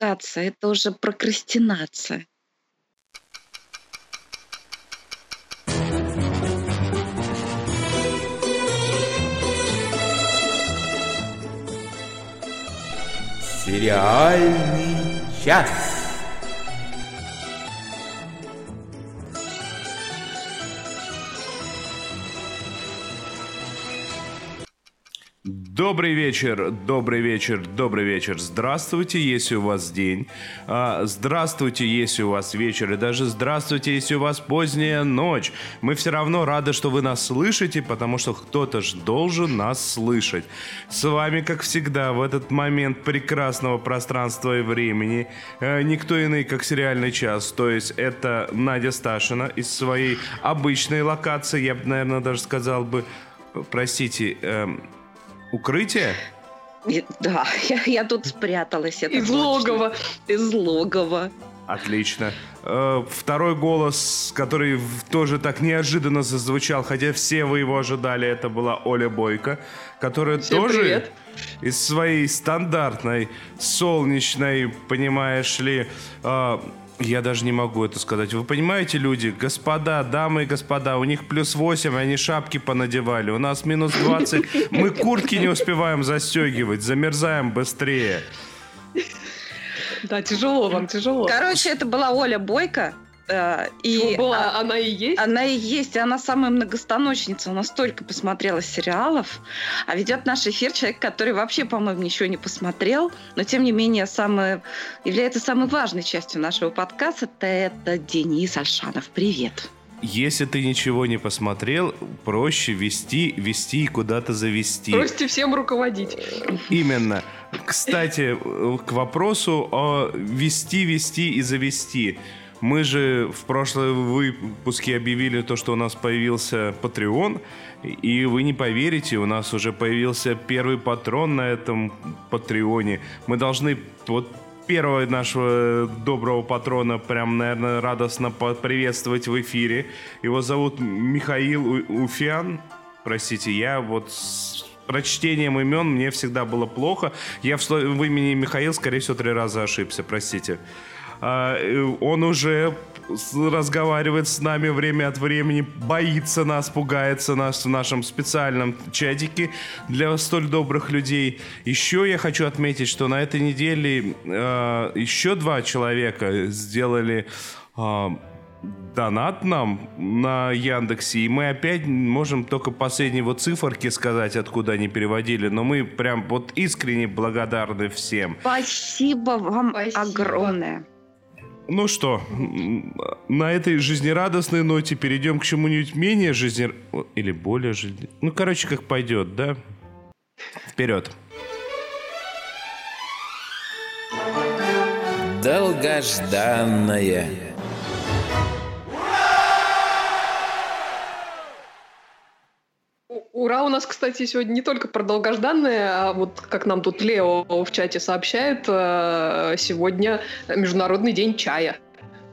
дождаться, это уже прокрастинация. Сериальный час. Добрый вечер, добрый вечер, добрый вечер. Здравствуйте, если у вас день. А, здравствуйте, если у вас вечер. И даже здравствуйте, если у вас поздняя ночь. Мы все равно рады, что вы нас слышите, потому что кто-то же должен нас слышать. С вами, как всегда, в этот момент прекрасного пространства и времени э, никто иной, как сериальный час. То есть это Надя Сташина из своей обычной локации, я бы, наверное, даже сказал бы, простите, эм, Укрытие? Да, я, я тут спряталась. Это Из точно. логова. Из логова. Отлично. Э, Второй голос, который тоже так неожиданно зазвучал, хотя все вы его ожидали, это была Оля Бойко, которая Всем тоже привет. из своей стандартной, солнечной, понимаешь ли, э, я даже не могу это сказать. Вы понимаете, люди, господа, дамы и господа, у них плюс 8, они шапки понадевали. У нас минус 20. Мы куртки не успеваем застегивать, замерзаем быстрее. Да, тяжело вам, тяжело. Короче, это была Оля Бойко. Э, и была, а- она и есть. она и есть, и она самая многостаночница. Она столько посмотрела сериалов, а ведет наш эфир человек, который вообще, по-моему, ничего не посмотрел, но тем не менее самое, является самой важной частью нашего подкаста. Это Денис Альшанов. Привет. Если ты ничего не посмотрел, проще вести, вести и куда-то завести. Бросьте всем руководить. Именно. Кстати, к вопросу о вести, вести и завести. Мы же в прошлом выпуске объявили то, что у нас появился Patreon, и вы не поверите, у нас уже появился первый патрон на этом Патреоне. Мы должны вот первого нашего доброго патрона прям, наверное, радостно поприветствовать в эфире. Его зовут Михаил У- Уфян. Простите, я вот с прочтением имен мне всегда было плохо. Я в, в имени Михаил, скорее всего, три раза ошибся, простите. Он уже разговаривает с нами время от времени, боится нас, пугается нас в нашем специальном чатике для столь добрых людей. Еще я хочу отметить, что на этой неделе э, еще два человека сделали а, донат нам на Яндексе, и мы опять можем только последние вот циферки сказать, откуда они переводили, но мы прям вот искренне благодарны всем. Спасибо вам Спасибо. огромное. Ну что, на этой жизнерадостной ноте перейдем к чему-нибудь менее жизнер... Или более жизнер... Ну, короче, как пойдет, да? Вперед. Долгожданное. Ура, у нас, кстати, сегодня не только про долгожданное, а вот как нам тут Лео в чате сообщает, э, сегодня Международный день чая.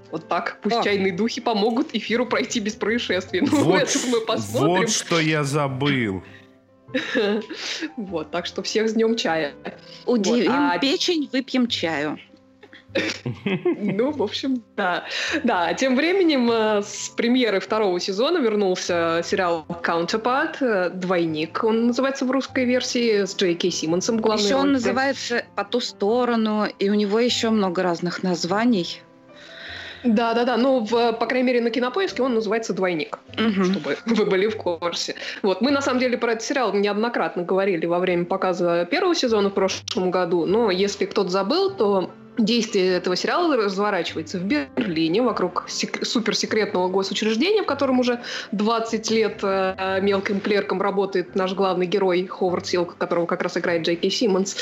Вот так, пусть О. чайные духи помогут эфиру пройти без происшествий. Ну, Вот, это мы посмотрим. вот что я забыл. Вот, так что всех с днем чая. Удивим а- печень, выпьем чаю. Ну, в общем, да. Да, тем временем э, с премьеры второго сезона вернулся сериал Counterpart, э, «Двойник», он называется в русской версии, с Джей Кей Симмонсом в главной Еще он называется «По ту сторону», и у него еще много разных названий. Да, да, да. Ну, в, по крайней мере, на кинопоиске он называется Двойник, Мгм. чтобы вы были в курсе. Вот, мы на самом деле про этот сериал неоднократно говорили во время показа первого сезона в прошлом году, но если кто-то забыл, то Действие этого сериала разворачивается в Берлине вокруг сек- суперсекретного госучреждения, в котором уже 20 лет э, мелким клерком работает наш главный герой Ховард Силк, которого как раз играет Джей Кей Симмонс.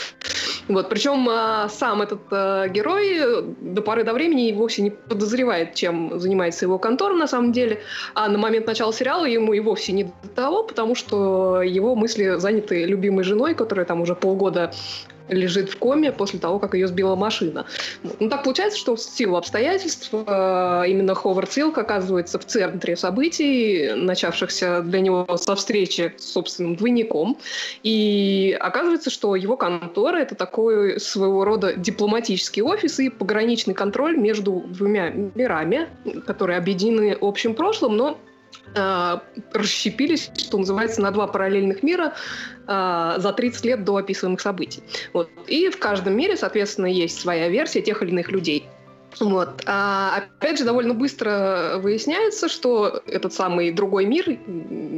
Вот, причем э, сам этот э, герой э, до поры до времени вовсе не подозревает, чем занимается его контора на самом деле, а на момент начала сериала ему и вовсе не до того, потому что его мысли заняты любимой женой, которая там уже полгода лежит в коме после того, как ее сбила машина. Ну, так получается, что в силу обстоятельств э, именно Ховард Силк оказывается в центре событий, начавшихся для него со встречи с собственным двойником. И оказывается, что его контора — это такой своего рода дипломатический офис и пограничный контроль между двумя мирами, которые объединены общим прошлым, но расщепились, что называется, на два параллельных мира э, за 30 лет до описываемых событий. Вот. И в каждом мире, соответственно, есть своя версия тех или иных людей. Вот. А, опять же, довольно быстро выясняется, что этот самый другой мир,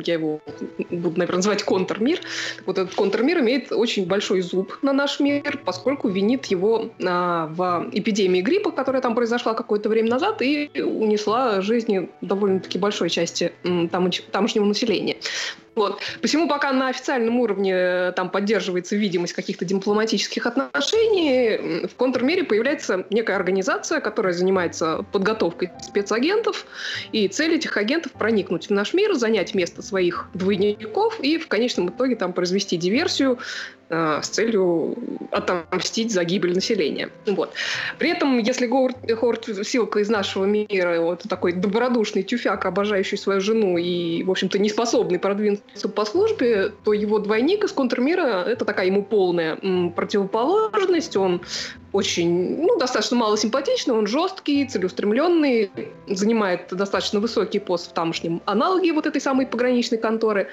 я его буду, наверное, называть контрмир, вот этот контрмир имеет очень большой зуб на наш мир, поскольку винит его а, в эпидемии гриппа, которая там произошла какое-то время назад и унесла жизни довольно-таки большой части там, тамошнего населения. Вот. Посему пока на официальном уровне э, там поддерживается видимость каких-то дипломатических отношений, в контрмере появляется некая организация, которая занимается подготовкой спецагентов, и цель этих агентов проникнуть в наш мир, занять место своих двойников и в конечном итоге там произвести диверсию, с целью отомстить за гибель населения. Вот. При этом, если Говард, Ховард Силка из нашего мира, вот такой добродушный тюфяк, обожающий свою жену и, в общем-то, не способный продвинуться по службе, то его двойник из контрмира — это такая ему полная противоположность. Он очень, ну, достаточно мало симпатичный, он жесткий, целеустремленный, занимает достаточно высокий пост в тамошнем аналоге вот этой самой пограничной конторы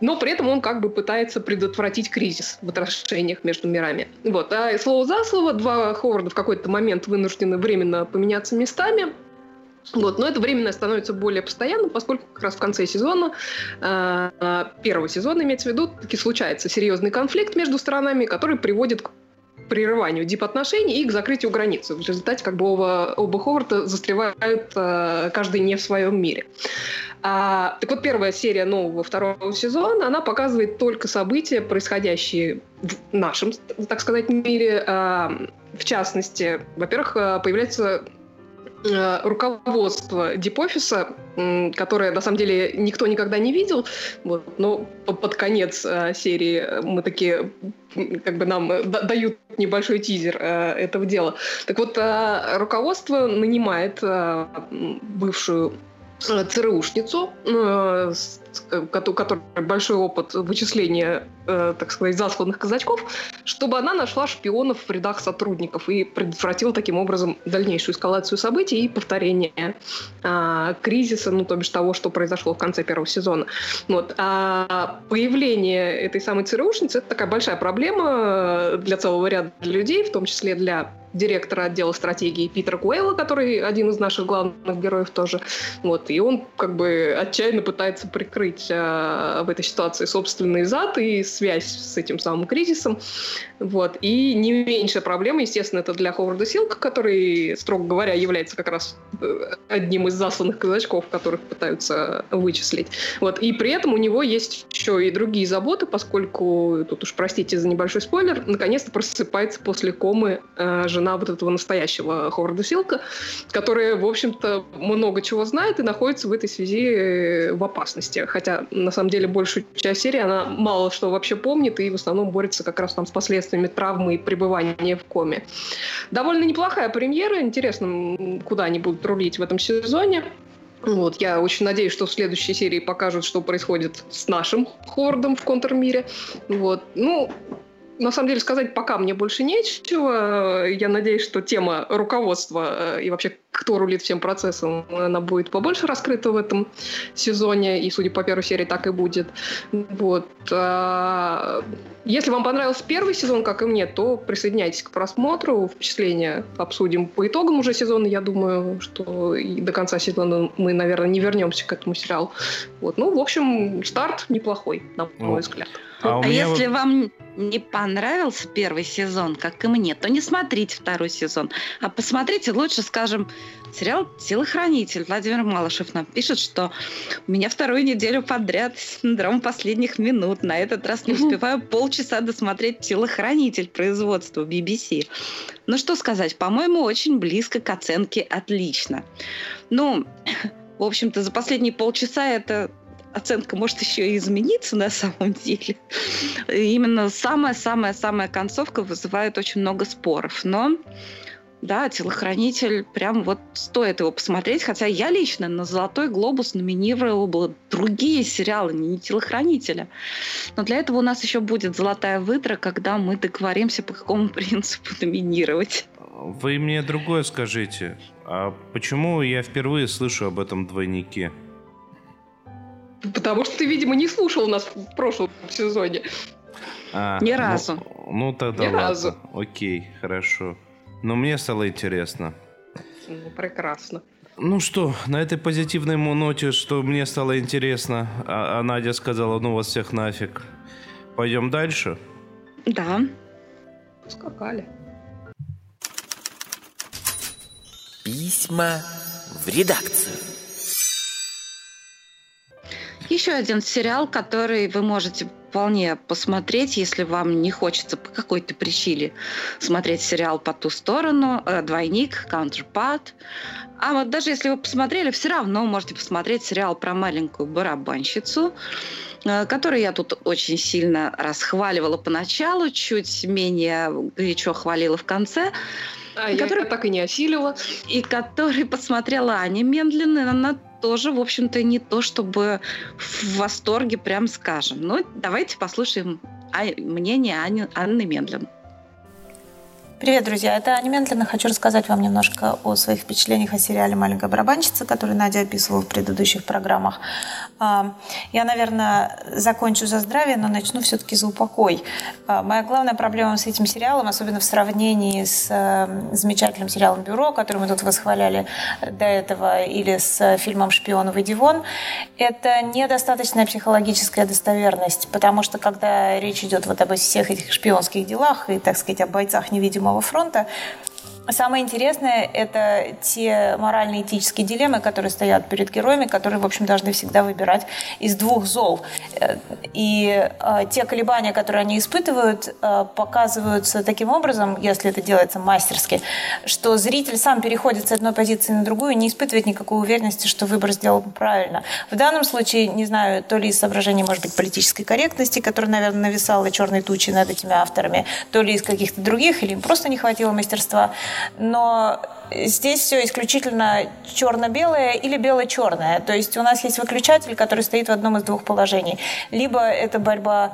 но при этом он как бы пытается предотвратить кризис в отношениях между мирами. Вот. А слово за слово, два Ховарда в какой-то момент вынуждены временно поменяться местами, вот, но это временно становится более постоянным, поскольку как раз в конце сезона, э, первого сезона, имеется в виду, таки случается серьезный конфликт между сторонами, который приводит к прерыванию дип-отношений и к закрытию границы. В результате как бы оба, оба Ховарда застревают э, каждый не в своем мире. А, так вот, первая серия нового второго сезона, она показывает только события, происходящие в нашем, так сказать, мире. А, в частности, во-первых, э, появляется Э, руководство дипофиса, которое на самом деле никто никогда не видел, вот, но под конец э, серии мы такие, как бы нам дают небольшой тизер э, этого дела. Так вот, руководство нанимает бывшую ЦРУшницу, которая большой опыт вычисления, э, так сказать, засланных казачков, чтобы она нашла шпионов в рядах сотрудников и предотвратила таким образом дальнейшую эскалацию событий и повторение а, кризиса, ну, то бишь того, что произошло в конце первого сезона. Вот. А появление этой самой ЦРУшницы – это такая большая проблема для целого ряда людей, в том числе для директора отдела стратегии Питера Куэлла, который один из наших главных героев тоже. Вот. И он как бы отчаянно пытается прикрыть э, в этой ситуации собственный зад и связь с этим самым кризисом. Вот. И не меньшая проблема, естественно, это для Ховарда Силка, который, строго говоря, является как раз э, одним из засланных казачков, которых пытаются вычислить. Вот. И при этом у него есть еще и другие заботы, поскольку, тут уж простите за небольшой спойлер, наконец-то просыпается после комы э, жена вот этого настоящего Ховарда Силка, которая, в общем-то, много чего знает и находится в этой связи э, в опасности. Хотя, на самом деле, большую часть серии она мало что вообще помнит и в основном борется как раз там с последствиями травмы и пребывания в коме. Довольно неплохая премьера. Интересно, куда они будут рулить в этом сезоне. Вот, я очень надеюсь, что в следующей серии покажут, что происходит с нашим Хордом в контрмире. Вот. Ну, на самом деле сказать пока мне больше нечего. Я надеюсь, что тема руководства э, и вообще кто рулит всем процессом, она будет побольше раскрыта в этом сезоне, и, судя по первой серии, так и будет. Вот. А, если вам понравился первый сезон, как и мне, то присоединяйтесь к просмотру, впечатления обсудим по итогам уже сезона. Я думаю, что и до конца сезона мы, наверное, не вернемся к этому сериалу. Вот. Ну, в общем, старт неплохой, на мой взгляд. А, а если вот... вам не понравился первый сезон, как и мне, то не смотрите второй сезон, а посмотрите лучше, скажем, сериал «Телохранитель». Владимир Малышев нам пишет, что у меня вторую неделю подряд синдром последних минут. На этот раз не успеваю полчаса досмотреть «Телохранитель» производства BBC. Ну что сказать, по-моему, очень близко к оценке «отлично». Ну, в общем-то, за последние полчаса это оценка может еще и измениться на самом деле. Именно самая-самая-самая концовка вызывает очень много споров. Но да, телохранитель, прям вот стоит его посмотреть. Хотя я лично на «Золотой глобус» номинировала бы другие сериалы, не телохранителя. Но для этого у нас еще будет «Золотая выдра», когда мы договоримся, по какому принципу номинировать. Вы мне другое скажите. А почему я впервые слышу об этом двойнике? Потому что ты, видимо, не слушал нас в прошлом сезоне. А, Ни разу. Ну, ну тогда Ни ладно. разу. Окей, хорошо. Но мне стало интересно. Ну, прекрасно. Ну что, на этой позитивной ноте, что мне стало интересно, а, а Надя сказала, ну вас всех нафиг. Пойдем дальше? Да. Скакали. Письма в редакцию. Еще один сериал, который вы можете вполне посмотреть, если вам не хочется по какой-то причине смотреть сериал по ту сторону, э, двойник, counterpart. А вот даже если вы посмотрели, все равно можете посмотреть сериал про маленькую барабанщицу, э, который я тут очень сильно расхваливала поначалу, чуть менее горячо хвалила в конце. А который... я так и не осилила. И который посмотрела Аня Мендлин, она тоже, в общем-то, не то чтобы в восторге, прям скажем. Но давайте послушаем мнение Ани, Анны Мендлин. Привет, друзья! Это Аня. Хочу рассказать вам немножко о своих впечатлениях о сериале «Маленькая барабанщица», который Надя описывала в предыдущих программах. А, я, наверное, закончу за здравие, но начну все-таки за упокой. А, моя главная проблема с этим сериалом, особенно в сравнении с э, замечательным сериалом «Бюро», который мы тут восхваляли до этого, или с фильмом «Шпионов и Дивон», это недостаточная психологическая достоверность, потому что когда речь идет вот об всех этих шпионских делах и, так сказать, о бойцах невидимого невидимого фронта. Самое интересное – это те морально-этические дилеммы, которые стоят перед героями, которые, в общем, должны всегда выбирать из двух зол. И э, те колебания, которые они испытывают, э, показываются таким образом, если это делается мастерски, что зритель сам переходит с одной позиции на другую, не испытывает никакой уверенности, что выбор сделал правильно. В данном случае, не знаю, то ли из соображений, может быть, политической корректности, которая, наверное, нависала черной тучей над этими авторами, то ли из каких-то других, или им просто не хватило мастерства – но здесь все исключительно черно-белое или бело-черное. То есть у нас есть выключатель, который стоит в одном из двух положений. Либо это борьба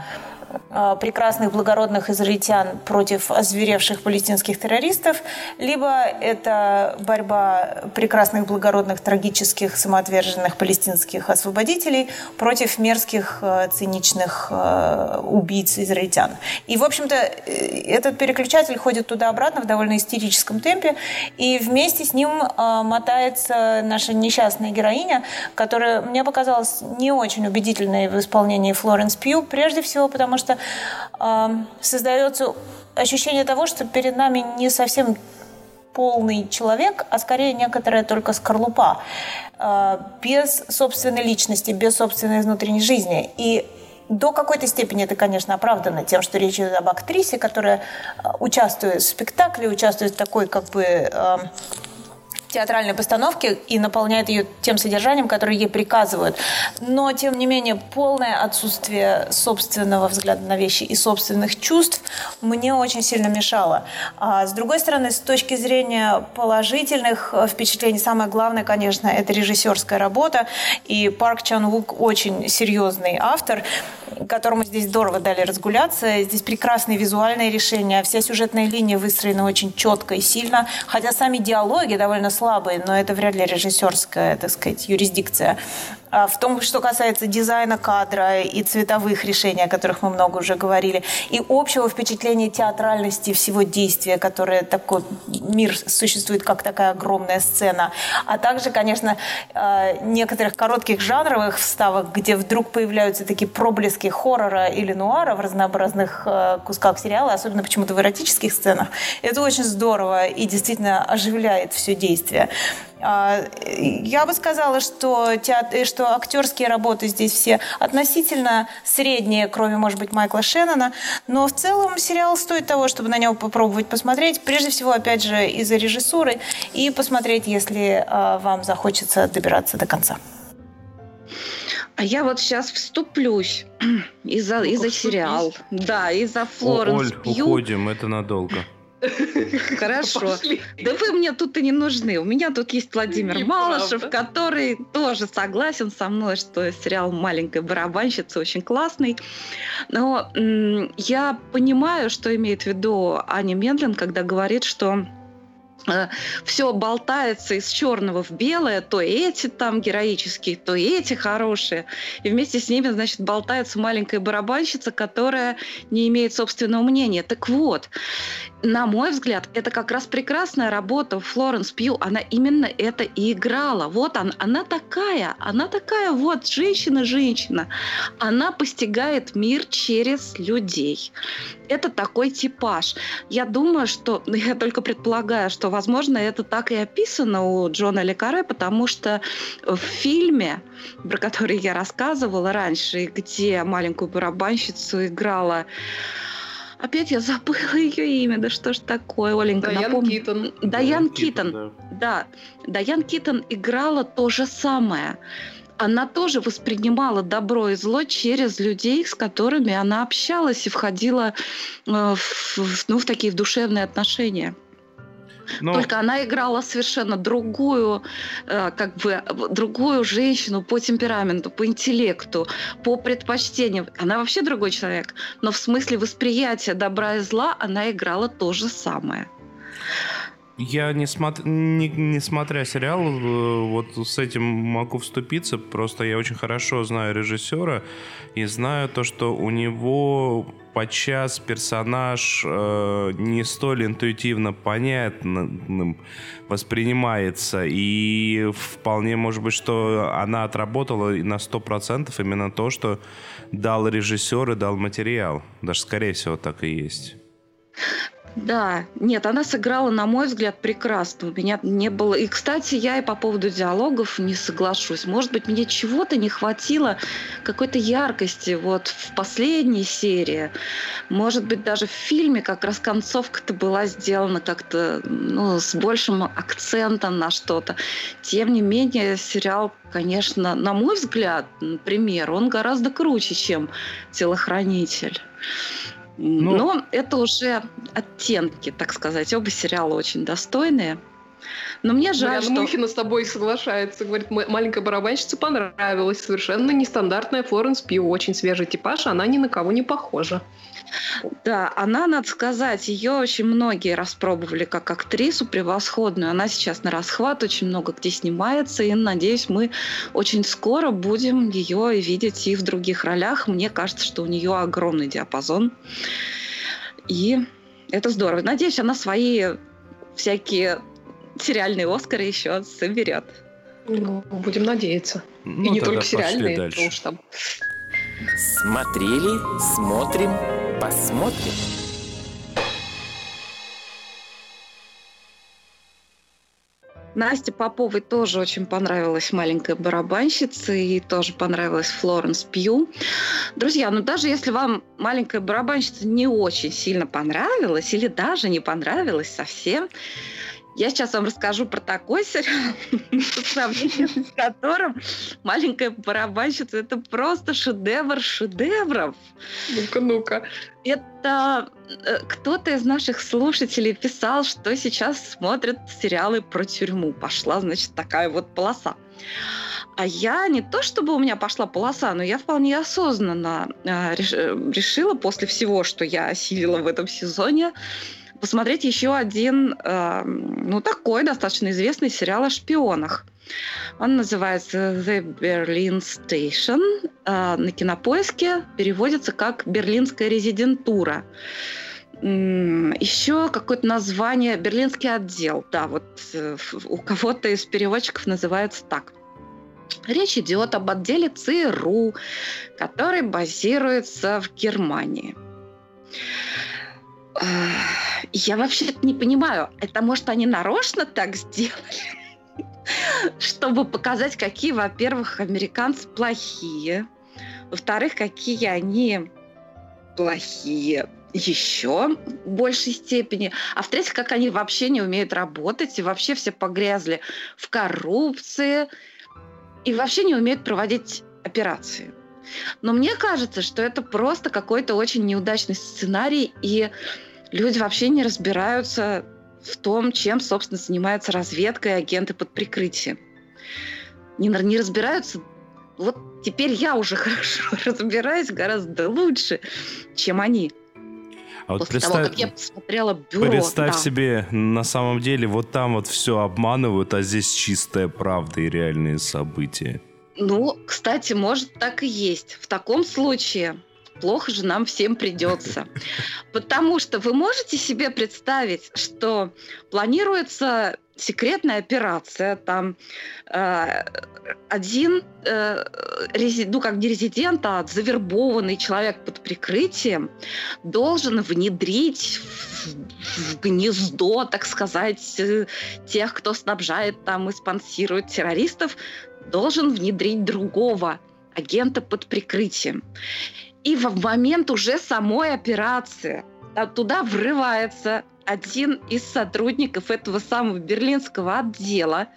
прекрасных благородных израильтян против озверевших палестинских террористов, либо это борьба прекрасных благородных трагических самоотверженных палестинских освободителей против мерзких а, циничных а, убийц израильтян. И, в общем-то, э, этот переключатель ходит туда-обратно в довольно истерическом темпе, и вместе с ним мотается наша несчастная героиня, которая мне показалась не очень убедительной в исполнении Флоренс Пью, прежде всего потому, что что э, создается ощущение того, что перед нами не совсем полный человек, а скорее некоторая только скорлупа, э, без собственной личности, без собственной внутренней жизни. И до какой-то степени это, конечно, оправдано тем, что речь идет об актрисе, которая участвует в спектакле, участвует в такой как бы э, театральной постановки и наполняет ее тем содержанием, которое ей приказывают. Но, тем не менее, полное отсутствие собственного взгляда на вещи и собственных чувств мне очень сильно мешало. А с другой стороны, с точки зрения положительных впечатлений, самое главное, конечно, это режиссерская работа. И Парк Чан Вук очень серьезный автор которому здесь здорово дали разгуляться. Здесь прекрасные визуальные решения. Вся сюжетная линия выстроена очень четко и сильно. Хотя сами диалоги довольно слабые, но это вряд ли режиссерская, так сказать, юрисдикция. А, в том, что касается дизайна кадра и цветовых решений, о которых мы много уже говорили, и общего впечатления театральности всего действия, которое такой мир существует как такая огромная сцена, а также, конечно, а, некоторых коротких жанровых вставок, где вдруг появляются такие проблески хоррора или нуара в разнообразных а, кусках сериала, особенно почему-то в эротических сценах. Это очень здорово и действительно оживляет все действие. А, я бы сказала, что, театр, что актерские работы здесь все относительно средние, кроме, может быть, Майкла Шеннона. Но в целом сериал стоит того, чтобы на него попробовать посмотреть. Прежде всего, опять же, из-за режиссуры. И посмотреть, если а, вам захочется добираться до конца. А я вот сейчас вступлюсь из-за из сериал. Да, из-за О, Флоренс Оль, Пью. уходим, это надолго. Хорошо. Пошли. Да вы мне тут и не нужны. У меня тут есть Владимир Неправда. Малышев, который тоже согласен со мной, что сериал «Маленькая барабанщица» очень классный. Но я понимаю, что имеет в виду Аня Мендлин, когда говорит, что все болтается из черного в белое, то эти там героические, то эти хорошие. И вместе с ними, значит, болтается маленькая барабанщица, которая не имеет собственного мнения. Так вот, на мой взгляд, это как раз прекрасная работа Флоренс Пью. Она именно это и играла. Вот она, она такая, она такая вот женщина-женщина. Она постигает мир через людей. Это такой типаж. Я думаю, что, ну, я только предполагаю, что, возможно, это так и описано у Джона Лекаре, потому что в фильме, про который я рассказывала раньше, где маленькую барабанщицу играла Опять я забыла ее имя, да что ж такое, Оленька, Дайан напомни. Китон. Дайан Китон, да. да. Дайан Китон играла то же самое. Она тоже воспринимала добро и зло через людей, с которыми она общалась и входила э, в, в- ну, в такие в душевные отношения. Но Только она играла совершенно другую, э, как бы другую женщину по темпераменту, по интеллекту, по предпочтениям. Она вообще другой человек, но в смысле восприятия добра и зла она играла то же самое. Я, не, смот- не, не смотря сериал, э, вот с этим могу вступиться. Просто я очень хорошо знаю режиссера и знаю то, что у него подчас персонаж э, не столь интуитивно понятным воспринимается. И вполне может быть, что она отработала на 100% именно то, что дал режиссер и дал материал. Даже, скорее всего, так и есть. Да, нет, она сыграла, на мой взгляд, прекрасно. У меня не было... И, кстати, я и по поводу диалогов не соглашусь. Может быть, мне чего-то не хватило, какой-то яркости вот в последней серии. Может быть, даже в фильме как раз концовка-то была сделана как-то ну, с большим акцентом на что-то. Тем не менее, сериал, конечно, на мой взгляд, например, он гораздо круче, чем «Телохранитель». Ну- Но это уже оттенки, так сказать. Оба сериала очень достойные. Но мне жаль, Марьяна что... Мухина с тобой соглашается. Говорит, «М- маленькая барабанщица понравилась. Совершенно нестандартная Флоренс Пью. Очень свежий типаж, она ни на кого не похожа. Да, она, надо сказать, ее очень многие распробовали как актрису превосходную. Она сейчас на расхват очень много где снимается, и, надеюсь, мы очень скоро будем ее видеть и в других ролях. Мне кажется, что у нее огромный диапазон. И это здорово. Надеюсь, она свои всякие сериальные Оскары еще соберет. Ну, будем надеяться. Ну, И не только сериальные, дальше. потому что там Смотрели, смотрим, посмотрим. Насте Поповой тоже очень понравилась маленькая барабанщица и тоже понравилась Флоренс Пью. Друзья, ну даже если вам маленькая барабанщица не очень сильно понравилась или даже не понравилась совсем, я сейчас вам расскажу про такой сериал, по сравнению с которым маленькая барабанщица это просто шедевр шедевров. ну-ка, ну-ка. Это э, кто-то из наших слушателей писал, что сейчас смотрят сериалы про тюрьму. Пошла, значит, такая вот полоса. А я не то, чтобы у меня пошла полоса, но я вполне осознанно э, э, решила после всего, что я осилила в этом сезоне, посмотреть еще один, э, ну, такой достаточно известный сериал о шпионах. Он называется The Berlin Station. Э, на кинопоиске переводится как Берлинская резидентура. Еще какое-то название Берлинский отдел. Да, вот э, у кого-то из переводчиков называется так. Речь идет об отделе ЦРУ, который базируется в Германии. Я вообще не понимаю, это может они нарочно так сделали, чтобы показать, какие, во-первых, американцы плохие, во-вторых, какие они плохие еще в большей степени, а в-третьих, как они вообще не умеют работать и вообще все погрязли в коррупции и вообще не умеют проводить операции. Но мне кажется, что это просто какой-то очень неудачный сценарий, и люди вообще не разбираются в том, чем, собственно, занимается разведка и агенты под прикрытием. Не, не разбираются. Вот теперь я уже хорошо разбираюсь гораздо лучше, чем они. А вот После представь, того, как я посмотрела бюро. представь да. себе, на самом деле вот там вот все обманывают, а здесь чистая правда и реальные события. Ну, кстати, может так и есть. В таком случае плохо же нам всем придется. Потому что вы можете себе представить, что планируется секретная операция, там э, один, э, рези, ну как не резидент, а завербованный человек под прикрытием должен внедрить в, в гнездо, так сказать, э, тех, кто снабжает там и спонсирует террористов, должен внедрить другого агента под прикрытием. И в момент уже самой операции туда врывается один из сотрудников этого самого берлинского отдела.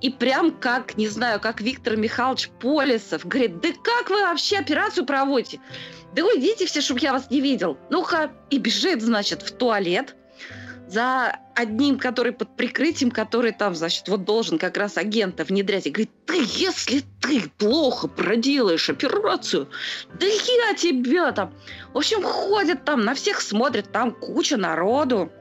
И прям как, не знаю, как Виктор Михайлович Полисов говорит, да как вы вообще операцию проводите? Да уйдите все, чтобы я вас не видел. Ну-ка, и бежит, значит, в туалет за одним, который под прикрытием, который там, значит, вот должен как раз агента внедрять. И говорит, ты, если ты плохо проделаешь операцию, да я тебя там... В общем, ходят там, на всех смотрят, там куча народу.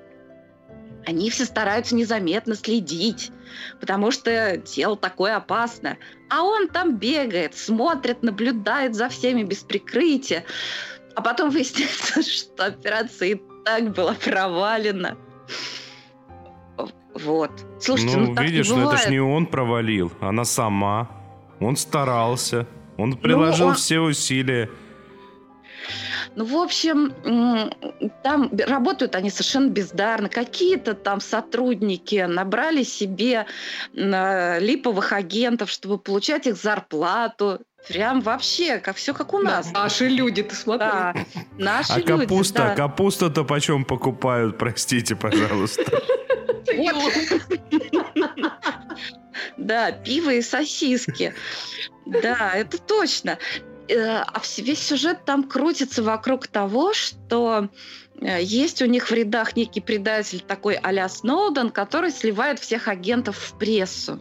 Они все стараются незаметно следить, потому что дело такое опасное. А он там бегает, смотрит, наблюдает за всеми без прикрытия. А потом выясняется, что операция и так была провалена. Вот. Слушайте, ну, ну, видишь, ну это ж не он провалил, она сама. Он старался. Он приложил он- все усилия. Ну, в общем, там работают они совершенно бездарно. Какие-то там сотрудники набрали себе э, липовых агентов, чтобы получать их зарплату. Прям вообще, как все как у нас. Наши люди, ты смотри. Да, наши А люди, капуста, да. капуста-то почем покупают, простите, пожалуйста. Да, пиво и сосиски. Да, это точно. Э, А весь сюжет там крутится вокруг того, что э, есть у них в рядах некий предатель такой а-ля Сноуден, который сливает всех агентов в прессу.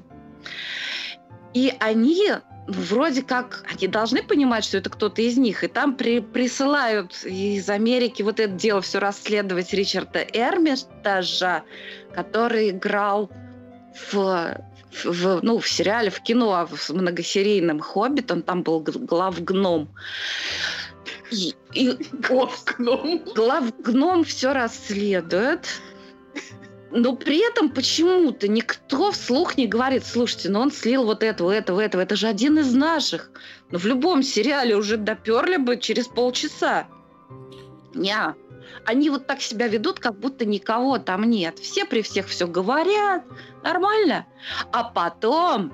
И они вроде как, они должны понимать, что это кто-то из них, и там при- присылают из Америки вот это дело все расследовать Ричарда Эрмитажа, который играл в, в- ну, в сериале, в кино а в многосерийном «Хоббит», он там был главгном. И, и Окном. главгном все расследует, но при этом почему-то никто вслух не говорит, слушайте, ну он слил вот этого, этого, этого, это же один из наших. Но в любом сериале уже доперли бы через полчаса. Ня. Они вот так себя ведут, как будто никого там нет. Все при всех все говорят, нормально. А потом,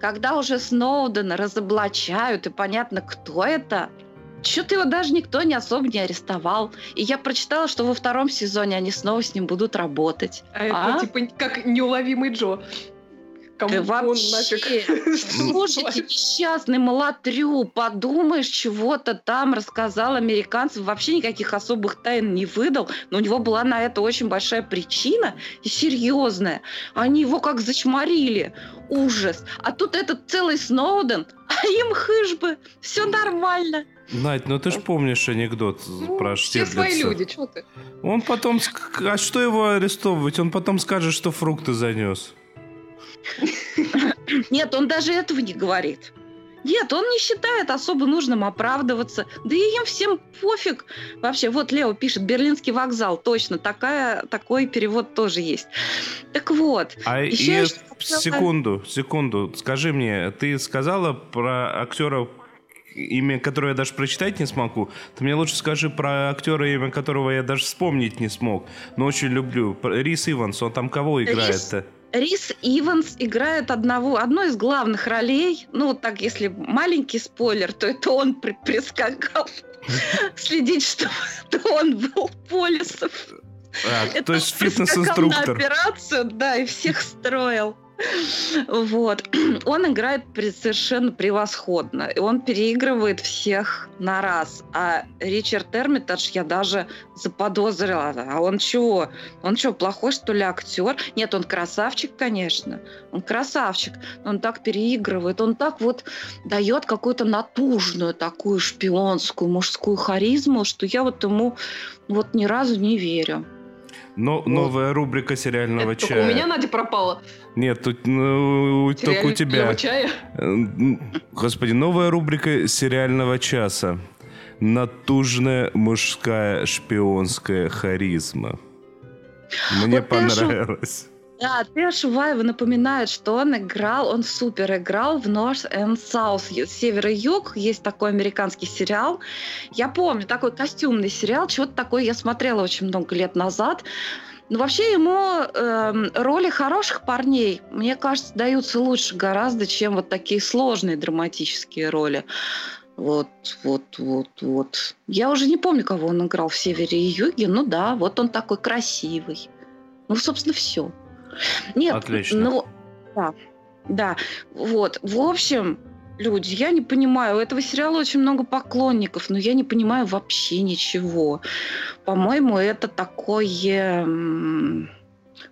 когда уже Сноудена разоблачают, и понятно, кто это, что-то его даже никто не особо не арестовал. И я прочитала, что во втором сезоне они снова с ним будут работать. А это А? типа как неуловимый Джо. Кому Да вообще. нафиг? Слушайте, несчастный малотрю, подумаешь, чего-то там рассказал американцам, вообще никаких особых тайн не выдал, но у него была на это очень большая причина и серьезная. Они его как зачморили. Ужас. А тут этот целый Сноуден, а им хыж бы, все нормально. Надь, ну ты ж помнишь анекдот Ну, про Все Штирлица. свои люди, что ты? Он потом... А что его арестовывать? Он потом скажет, что фрукты занес. Нет, он даже этого не говорит. Нет, он не считает особо нужным оправдываться. Да и им всем пофиг. Вообще, вот Лео пишет, Берлинский вокзал, точно, такая, такой перевод тоже есть. Так вот, А Еще и я секунду, секунду. Скажи мне, ты сказала про актера, имя которого я даже прочитать не смогу. Ты мне лучше скажи про актера, имя которого я даже вспомнить не смог, но очень люблю. Рис Иванс, он там кого играет-то? Рис Иванс играет одного, одну из главных ролей. Ну, вот так, если маленький спойлер, то это он при- прискакал следить, чтобы он был Полисов. А, Это то есть на фитнес-инструктор. операцию, да, и всех строил. Вот. Он играет совершенно превосходно. И он переигрывает всех на раз. А Ричард Эрмитаж я даже заподозрила. А он чего? Он что, плохой, что ли, актер? Нет, он красавчик, конечно. Он красавчик. Он так переигрывает. Он так вот дает какую-то натужную такую шпионскую мужскую харизму, что я вот ему вот ни разу не верю. Но вот. новая рубрика сериального Это чая. у меня Надя пропала. Нет, тут ну, только у тебя. чая? Господи, новая рубрика сериального часа. Натужная мужская шпионская харизма. Мне вот понравилось. Да, Тео Шуваева напоминает, что он играл, он супер играл в North and South, Север и Юг. Есть такой американский сериал. Я помню, такой костюмный сериал, чего-то такое я смотрела очень много лет назад. Но вообще ему э, роли хороших парней, мне кажется, даются лучше гораздо, чем вот такие сложные драматические роли. Вот, вот, вот, вот. Я уже не помню, кого он играл в «Севере и Юге». Ну да, вот он такой красивый. Ну, собственно, все. Нет, Отлично. ну, да, да. Вот, в общем, люди, я не понимаю, у этого сериала очень много поклонников, но я не понимаю вообще ничего. По-моему, это такое,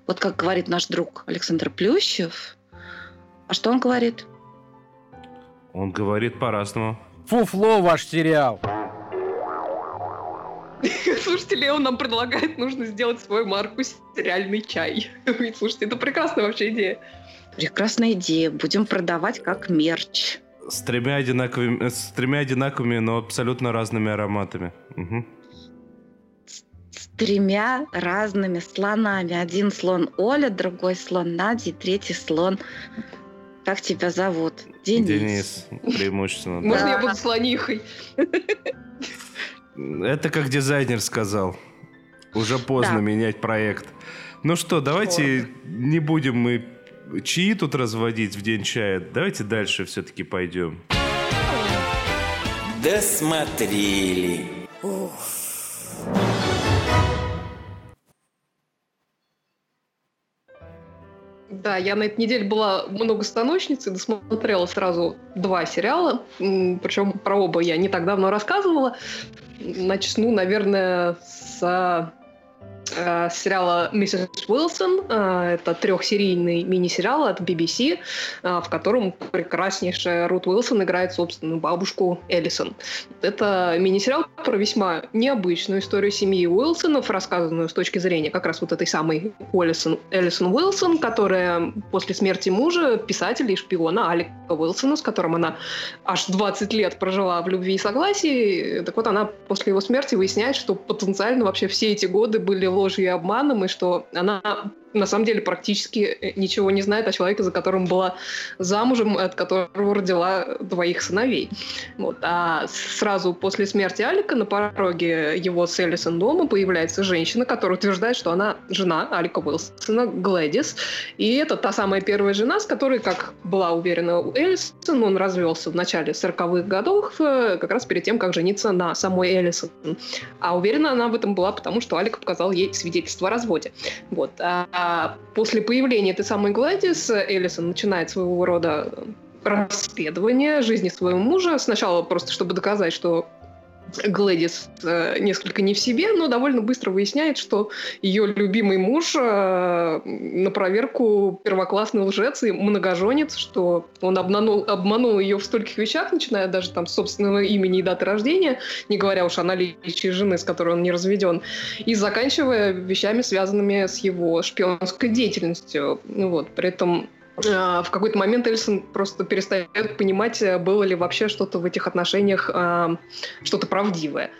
вот как говорит наш друг Александр Плющев. А что он говорит? Он говорит по-разному. Фуфло ваш сериал. Слушайте, Лео нам предлагает, нужно сделать свой марку сериальный чай. Слушайте, это прекрасная вообще идея. Прекрасная идея. Будем продавать как мерч. С тремя одинаковыми, с тремя одинаковыми, но абсолютно разными ароматами. Угу. С, с тремя разными слонами. Один слон Оля, другой слон Надя, и третий слон... Как тебя зовут? Денис. Денис, преимущественно. Можно я буду слонихой? Это как дизайнер сказал. Уже поздно да. менять проект. Ну что, давайте Ладно. не будем мы чаи тут разводить в день чая. Давайте дальше все-таки пойдем. Досмотрели. Да, я на этой неделе была многостаночницей, досмотрела сразу два сериала, причем про оба я не так давно рассказывала. Начну, наверное, с сериала «Миссис Уилсон». Э, это трехсерийный мини-сериал от BBC, э, в котором прекраснейшая Рут Уилсон играет собственную бабушку Эллисон. Это мини-сериал про весьма необычную историю семьи Уилсонов, рассказанную с точки зрения как раз вот этой самой Уиллисон, Эллисон Уилсон, которая после смерти мужа, писателя и шпиона Алика Уилсона, с которым она аж 20 лет прожила в любви и согласии, так вот она после его смерти выясняет, что потенциально вообще все эти годы были ложью и обманом, и что она на самом деле практически э, ничего не знает о человеке, за которым была замужем, от которого родила двоих сыновей. Вот. А сразу после смерти Алика на пороге его с Эллисон дома появляется женщина, которая утверждает, что она жена Алика Уилсона, Глэдис. И это та самая первая жена, с которой, как была уверена у Эллисон, он развелся в начале 40-х годов, э, как раз перед тем, как жениться на самой Эллисон. А уверена она в этом была, потому что Алик показал ей свидетельство о разводе. Вот. А а после появления этой самой Гладис Эллисон начинает своего рода расследование жизни своего мужа. Сначала просто, чтобы доказать, что Глэдис э, несколько не в себе, но довольно быстро выясняет, что ее любимый муж э, на проверку первоклассный лжец и многоженец, что он обманул, обманул ее в стольких вещах, начиная даже там с собственного имени и даты рождения, не говоря уж о наличии жены, с которой он не разведен, и заканчивая вещами, связанными с его шпионской деятельностью. Вот, при этом в какой-то момент Эльсон просто перестает понимать, э, было ли вообще что-то в этих отношениях, а, что-то правдивое.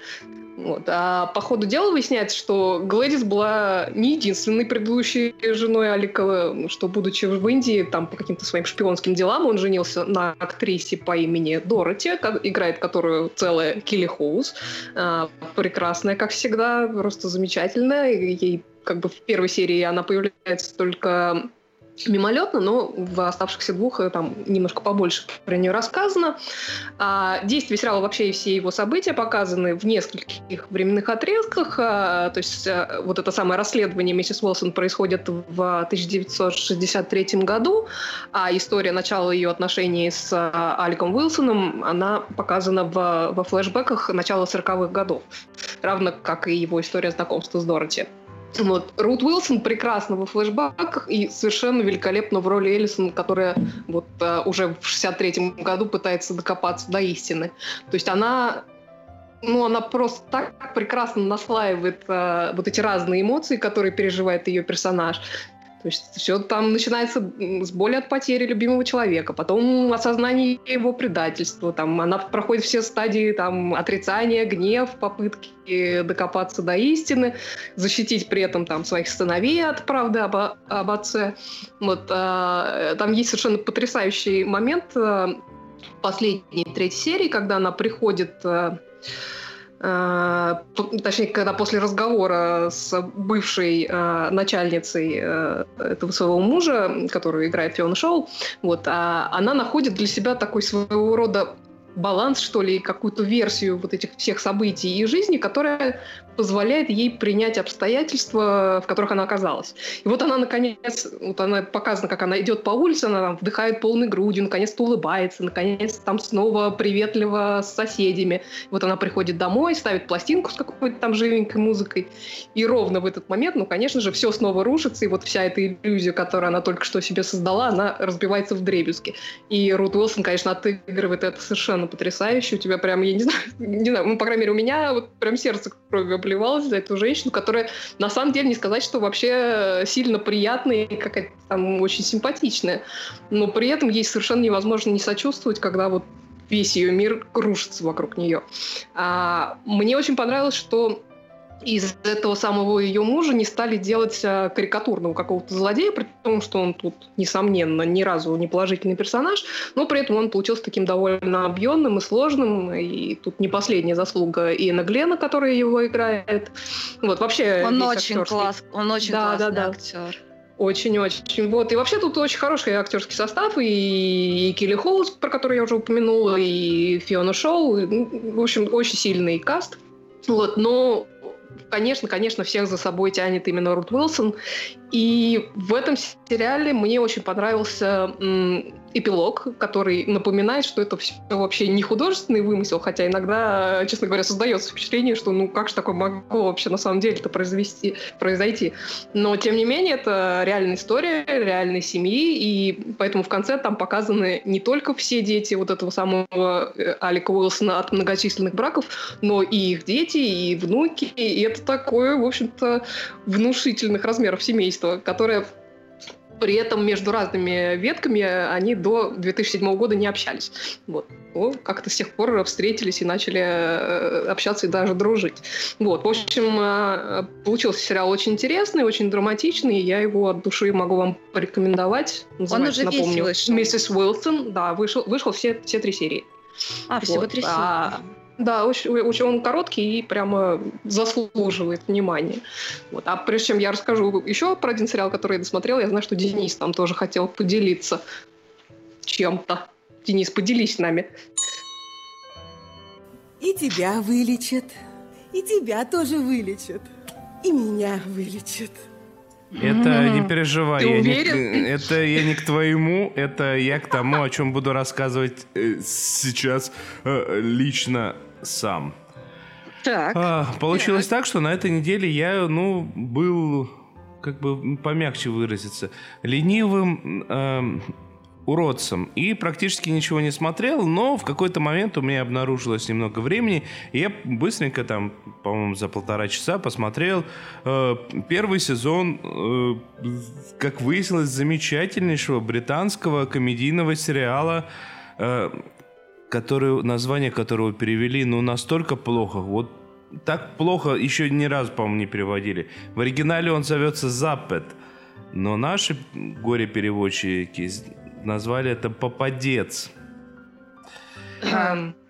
Вот. А по ходу дела выясняется, что Глэдис была не единственной предыдущей женой Алика, что, будучи в Индии, там по каким-то своим шпионским делам, он женился на актрисе по имени Дороти, играет которую целая Килли Хоуз. А, прекрасная, как всегда, просто замечательная. Ей как бы в первой серии она появляется только мимолетно, но в оставшихся двух э, там немножко побольше про нее рассказано. А, действие сериала вообще и все его события показаны в нескольких временных отрезках. А, то есть а, вот это самое расследование миссис Уилсон происходит в 1963 году, а история начала ее отношений с а, Аликом Уилсоном, она показана в, во флешбеках начала 40-х годов, равно как и его история знакомства с Дороти. Вот. Рут Уилсон прекрасно во флешбаках и совершенно великолепно в роли Эллисон, которая вот uh, уже в 63-м году пытается докопаться до истины. То есть она ну, она просто так прекрасно наслаивает uh, вот эти разные эмоции, которые переживает ее персонаж. То есть все там начинается с боли от потери любимого человека, потом осознание его предательства, там она проходит все стадии там отрицания, гнев, попытки докопаться до истины, защитить при этом там своих сыновей от правды об, об отце. Вот э, там есть совершенно потрясающий момент э, последней третьей серии, когда она приходит э, Э, точнее, когда после разговора с бывшей э, начальницей э, этого своего мужа, которую играет Фиона Шоу, вот, а она находит для себя такой своего рода баланс, что ли, какую-то версию вот этих всех событий и жизни, которая позволяет ей принять обстоятельства, в которых она оказалась. И вот она, наконец, вот она показана, как она идет по улице, она там вдыхает полной грудью, наконец-то улыбается, наконец там снова приветливо с соседями. Вот она приходит домой, ставит пластинку с какой-то там живенькой музыкой, и ровно в этот момент, ну, конечно же, все снова рушится, и вот вся эта иллюзия, которую она только что себе создала, она разбивается в дребезги. И Рут Уилсон, конечно, отыгрывает это совершенно потрясающе. У тебя прям, я не знаю, не знаю, ну, по крайней мере, у меня вот прям сердце кровью обливалась за эту женщину, которая на самом деле не сказать, что вообще сильно приятная и какая-то там очень симпатичная. Но при этом ей совершенно невозможно не сочувствовать, когда вот весь ее мир крушится вокруг нее. А, мне очень понравилось, что из этого самого ее мужа не стали делать а, карикатурного какого-то злодея, при том, что он тут, несомненно, ни разу не положительный персонаж, но при этом он получился таким довольно объемным и сложным, и тут не последняя заслуга Иэна Глена, которая его играет. Вот, вообще... Он очень актерский... класс, он очень да, классный да, да. актер. Очень-очень. Вот. И вообще тут очень хороший актерский состав. И, и Килли Холлс, про который я уже упомянула, и Фиона Шоу. В общем, очень сильный каст. Вот. Но конечно, конечно, всех за собой тянет именно Рут Уилсон. И в этом сериале мне очень понравился эпилог, который напоминает, что это все вообще не художественный вымысел, хотя иногда, честно говоря, создается впечатление, что ну как же такое могло вообще на самом деле это произвести, произойти. Но, тем не менее, это реальная история реальной семьи, и поэтому в конце там показаны не только все дети вот этого самого э, Алика Уилсона от многочисленных браков, но и их дети, и внуки, и это такое, в общем-то, внушительных размеров семейство, которое при этом между разными ветками они до 2007 года не общались. Вот. как-то с тех пор встретились и начали э, общаться и даже дружить. Вот. В общем, э, получился сериал очень интересный, очень драматичный. Я его от души могу вам порекомендовать. Он уже напомню. вышел. Миссис Уилсон, да, вышел, вышел все, все три серии. А, всего вот. три серии. А, да, очень, очень он короткий и прямо заслуживает внимания. Вот. А прежде чем я расскажу еще про один сериал, который я досмотрел, я знаю, что Денис там тоже хотел поделиться чем-то. Денис, поделись с нами. И тебя вылечат, и тебя тоже вылечат, и меня вылечат. Это не переживай, Ты я не, это я не к твоему, это я к тому, о чем буду рассказывать э, сейчас э, лично сам. Так. А, получилось так. так, что на этой неделе я, ну, был, как бы помягче выразиться, ленивым э, уродцем и практически ничего не смотрел, но в какой-то момент у меня обнаружилось немного времени, и я быстренько там, по-моему, за полтора часа посмотрел э, первый сезон, э, как выяснилось, замечательнейшего британского комедийного сериала э, который, название которого перевели, ну, настолько плохо. Вот так плохо еще ни разу, по-моему, не переводили. В оригинале он зовется «Запет», но наши горе-переводчики назвали это «Попадец».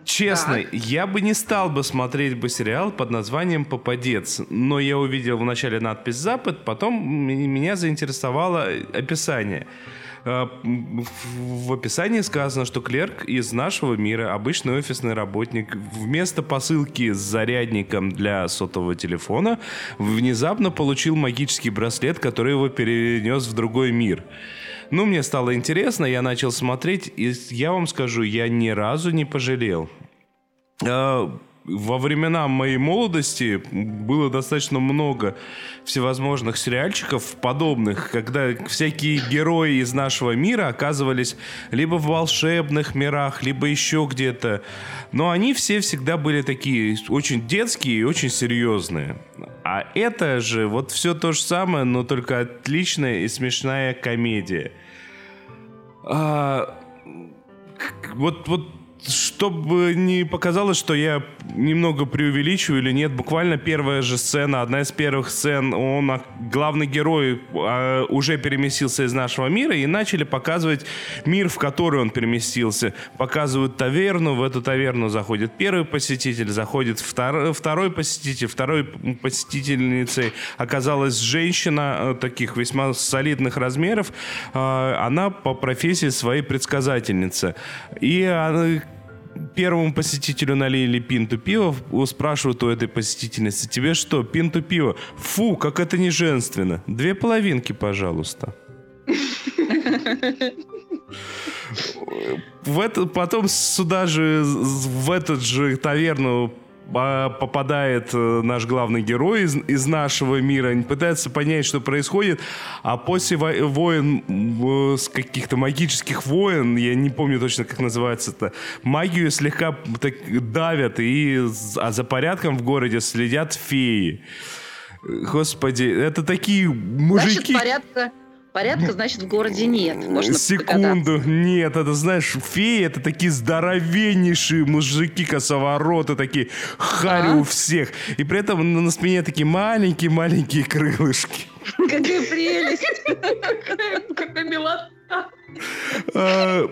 Честно, я бы не стал бы смотреть бы сериал под названием «Попадец», но я увидел вначале надпись «Запад», потом меня заинтересовало описание. Э, в описании сказано, что клерк из нашего мира, обычный офисный работник, вместо посылки с зарядником для сотового телефона внезапно получил магический браслет, который его перенес в другой мир. Ну, мне стало интересно, я начал смотреть, и я вам скажу, я ни разу не пожалел. Во времена моей молодости было достаточно много всевозможных сериальчиков подобных, когда всякие герои из нашего мира оказывались либо в волшебных мирах, либо еще где-то. Но они все всегда были такие очень детские и очень серьезные. А это же вот все то же самое, но только отличная и смешная комедия. А, вот, вот, чтобы не показалось, что я немного преувеличиваю или нет, буквально первая же сцена, одна из первых сцен, он, а, главный герой а, уже переместился из нашего мира и начали показывать мир, в который он переместился. Показывают таверну, в эту таверну заходит первый посетитель, заходит втор- второй посетитель, второй посетительницей оказалась женщина э, таких весьма солидных размеров, А, она по профессии своей предсказательница. И она первому посетителю налили пинту пива, спрашивают у этой посетительницы, тебе что, пинту пива? Фу, как это не женственно. Две половинки, пожалуйста. В это, потом сюда же, в этот же таверну попадает э, наш главный герой из, из нашего мира, пытается понять, что происходит, а после во- войн, м, с каких-то магических войн, я не помню точно, как называется это, магию слегка так давят, и, а за порядком в городе следят феи. Господи, это такие мужики... Значит, порядка, порядка, значит, в городе нет. Можно Секунду, нет, это знаешь, феи это такие здоровеннейшие мужики, косовороты, такие хари А? у всех. И при этом на спине такие маленькие-маленькие крылышки. Какая прелесть. Какая милота. А,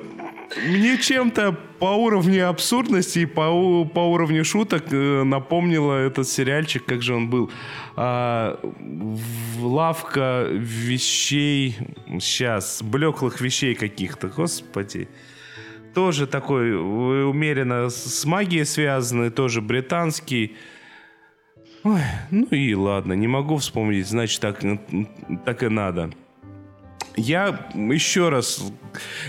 Мне чем-то по уровню абсурдности и по, по уровню шуток э, напомнило этот сериальчик, как же он был. А, лавка вещей, сейчас, блеклых вещей каких-то, господи. Тоже такой умеренно с магией связанный, тоже британский. Ой, ну и ладно, не могу вспомнить, значит так, так и надо. Я еще раз,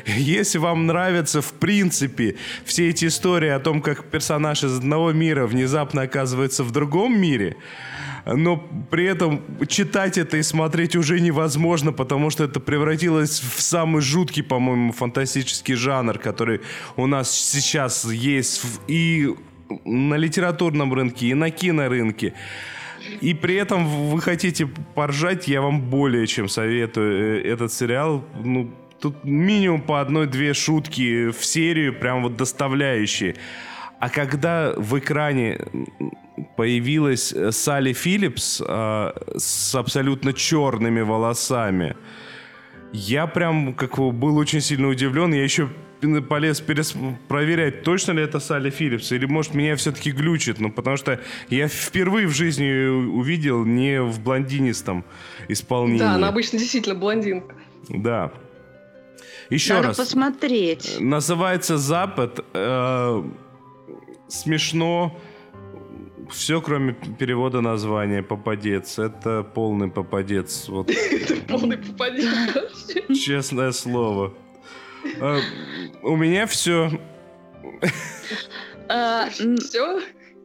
если вам нравятся в принципе все эти истории о том, как персонаж из одного мира внезапно оказывается в другом мире, но при этом читать это и смотреть уже невозможно, потому что это превратилось в самый жуткий, по-моему, фантастический жанр, который у нас сейчас есть и на литературном рынке, и на кинорынке. И при этом вы хотите поржать, я вам более чем советую э, этот сериал. Ну, тут минимум по одной-две шутки в серию, прям вот доставляющие. А когда в экране появилась э, Салли Филлипс э, с абсолютно черными волосами, я прям как бы был очень сильно удивлен. Я еще полез перес... проверять, точно ли это Салли Филлипс, или может меня все-таки глючит. Ну, потому что я впервые в жизни увидел не в блондинистом исполнении. Да, она обычно действительно блондинка. Да. Еще Надо раз. посмотреть. Называется Запад. э, смешно. Все, кроме перевода названия попадец. Это полный попадец. Вот Это полный попадец честное слово. Э, у меня все. А, Все?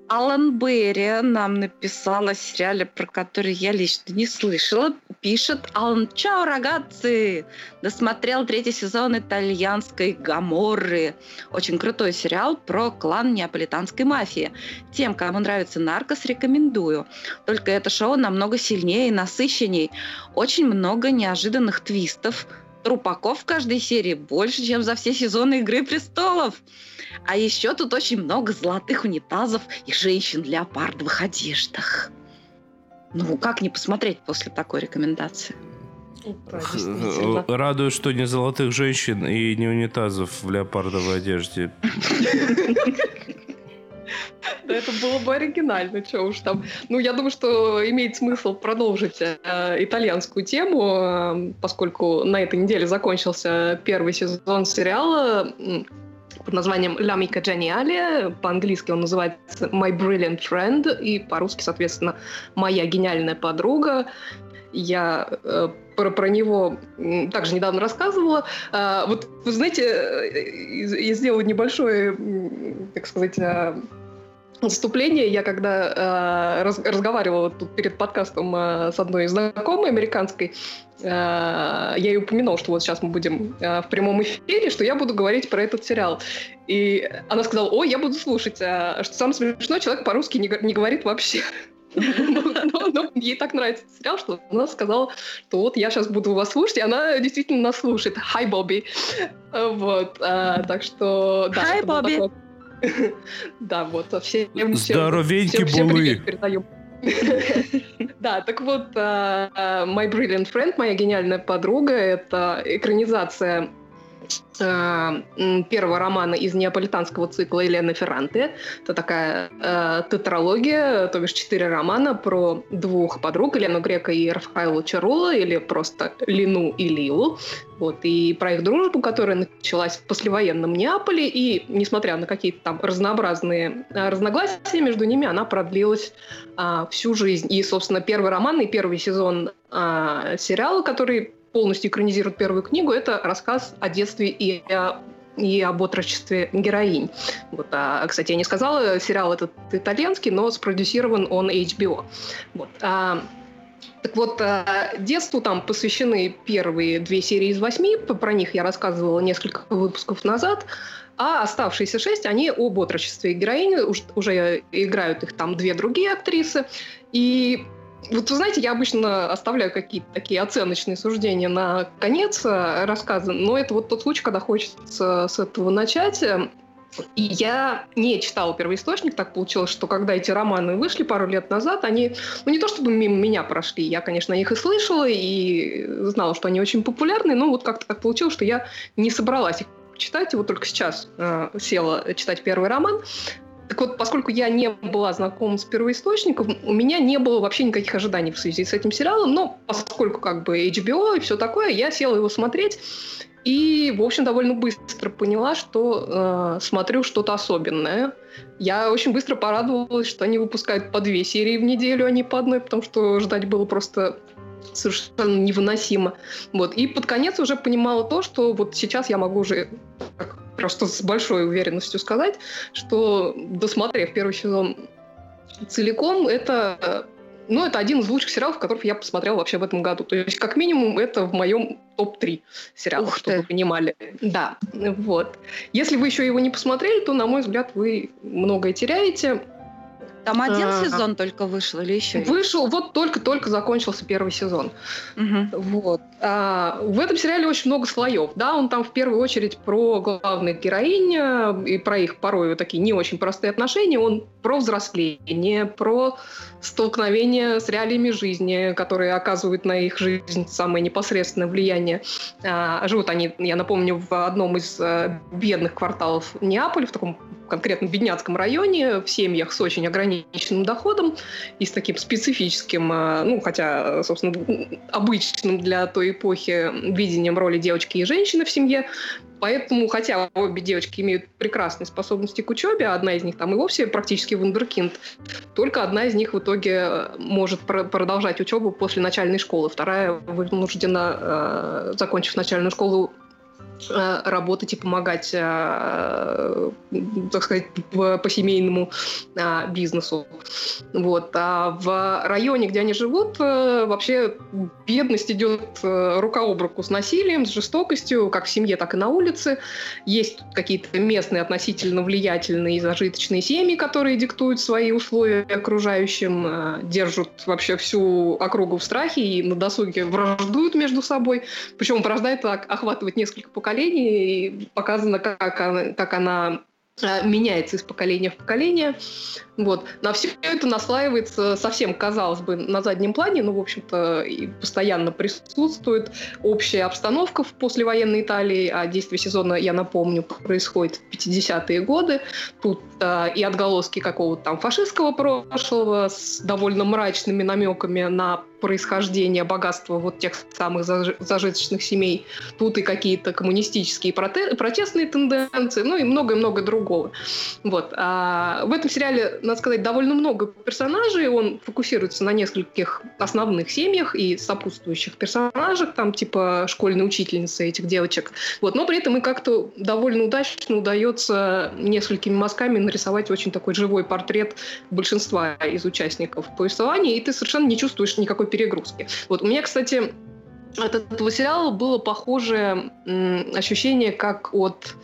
Алан Берри нам написал о сериале, про который я лично не слышала. Пишет Алан Чао, рагаци! Досмотрел третий сезон итальянской Гаморры. Очень крутой сериал про клан неаполитанской мафии. Тем, кому нравится Наркос, рекомендую. Только это шоу намного сильнее и насыщенней. Очень много неожиданных твистов. Трупаков в каждой серии больше, чем за все сезоны «Игры престолов». А еще тут очень много золотых унитазов и женщин в леопардовых одеждах. Ну, как не посмотреть после такой рекомендации? Да, действительно. Радует, что не золотых женщин и не унитазов в леопардовой одежде. Это было бы оригинально, что уж там. Ну, я думаю, что имеет смысл продолжить э, итальянскую тему, э, поскольку на этой неделе закончился первый сезон сериала под названием «L'amica geniale». По-английски он называется «My Brilliant Friend», и по-русски, соответственно, «Моя гениальная подруга». Я э, про, про него также недавно рассказывала. А, вот, вы знаете, э, я сделала небольшое, так сказать, выступление. Я когда э, раз, разговаривала тут перед подкастом э, с одной знакомой американской, э, я ей упомянула, что вот сейчас мы будем э, в прямом эфире, что я буду говорить про этот сериал. И она сказала, ой, я буду слушать. А, что самое смешное, человек по-руски не, не говорит вообще. Но ей так нравится сериал, что она сказала, что вот я сейчас буду вас слушать, и она действительно нас слушает. Hi, Бобби. Вот, а, так что... Hi, Бобби. Да, вот, все... Здоровенький булы. Да, так вот, а, а, My Brilliant Friend, моя гениальная подруга, это экранизация первого романа из неаполитанского цикла Елены Ферранте. Это такая э, тетралогия, то бишь четыре романа про двух подруг, Елену Грека и Рафаэлу Чарула, или просто Лину и Лилу. Вот, и про их дружбу, которая началась в послевоенном Неаполе, и, несмотря на какие-то там разнообразные э, разногласия между ними, она продлилась э, всю жизнь. И, собственно, первый роман и первый сезон э, сериала, который полностью экранизирует первую книгу, это рассказ о детстве и о и об отрочестве героинь. Вот, а, кстати, я не сказала, сериал этот итальянский, но спродюсирован он HBO. Вот. А, так вот, а, детству там посвящены первые две серии из восьми, про них я рассказывала несколько выпусков назад, а оставшиеся шесть, они об отрочестве героини, уже играют их там две другие актрисы, и вот вы знаете, я обычно оставляю какие-то такие оценочные суждения на конец э, рассказа, но это вот тот случай, когда хочется с этого начать. И я не читала первоисточник, так получилось, что когда эти романы вышли пару лет назад, они, ну не то чтобы мимо меня прошли, я, конечно, их и слышала, и знала, что они очень популярны, но вот как-то так получилось, что я не собралась их читать, и вот только сейчас э, села читать первый роман. Так вот, поскольку я не была знакома с первоисточником, у меня не было вообще никаких ожиданий в связи с этим сериалом, но поскольку как бы HBO и все такое, я села его смотреть, и, в общем, довольно быстро поняла, что э, смотрю что-то особенное. Я очень быстро порадовалась, что они выпускают по две серии в неделю, а не по одной, потому что ждать было просто совершенно невыносимо. Вот. И под конец уже понимала то, что вот сейчас я могу уже просто с большой уверенностью сказать, что досмотрев первый сезон целиком, это ну, это один из лучших сериалов, которых я посмотрела вообще в этом году. То есть, как минимум, это в моем топ-3 сериалов, чтобы вы понимали. Да, вот. Если вы еще его не посмотрели, то, на мой взгляд, вы многое теряете. Там один а, сезон только вышел или еще? Вышел, вот только-только закончился первый сезон. Угу. Вот. А, в этом сериале очень много слоев. Да, он там в первую очередь про главных героинь и про их порой вот такие не очень простые отношения. Он про взросление, про столкновение с реалиями жизни, которые оказывают на их жизнь самое непосредственное влияние. А, живут они, я напомню, в одном из а, бедных кварталов Неаполя, в таком конкретно бедняцком районе, в семьях с очень ограниченным доходом и с таким специфическим, а, ну, хотя, собственно, обычным для той эпохи видением роли девочки и женщины в семье. Поэтому, хотя обе девочки имеют прекрасные способности к учебе, одна из них там и вовсе практически вундеркинд, только одна из них в итоге может продолжать учебу после начальной школы, вторая вынуждена, э, закончив начальную школу, Э, работать и помогать, э, так сказать, по семейному э, бизнесу. Вот. А в районе, где они живут, вообще бедность идет рука об руку с насилием, с жестокостью, как в семье, так и на улице. Есть какие-то местные относительно влиятельные и зажиточные семьи, которые диктуют свои условия окружающим, держат вообще всю округу в страхе и на досуге враждуют между собой. Причем вражда это охватывает несколько поколений поколений, и показано, как она, как она а, меняется из поколения в поколение. Вот. На все это наслаивается совсем, казалось бы, на заднем плане, но, в общем-то, и постоянно присутствует общая обстановка в послевоенной Италии, а действие сезона, я напомню, происходит в 50-е годы. Тут а, и отголоски какого-то там фашистского прошлого с довольно мрачными намеками на происхождения, богатства вот тех самых зажиточных семей. Тут и какие-то коммунистические протестные тенденции, ну и много-много другого. Вот. А в этом сериале, надо сказать, довольно много персонажей. Он фокусируется на нескольких основных семьях и сопутствующих персонажах, там типа школьной учительницы этих девочек. Вот. Но при этом и как-то довольно удачно удается несколькими мазками нарисовать очень такой живой портрет большинства из участников повествования, и ты совершенно не чувствуешь никакой перегрузки. Вот у меня, кстати, от этого сериала было похожее ощущение, как от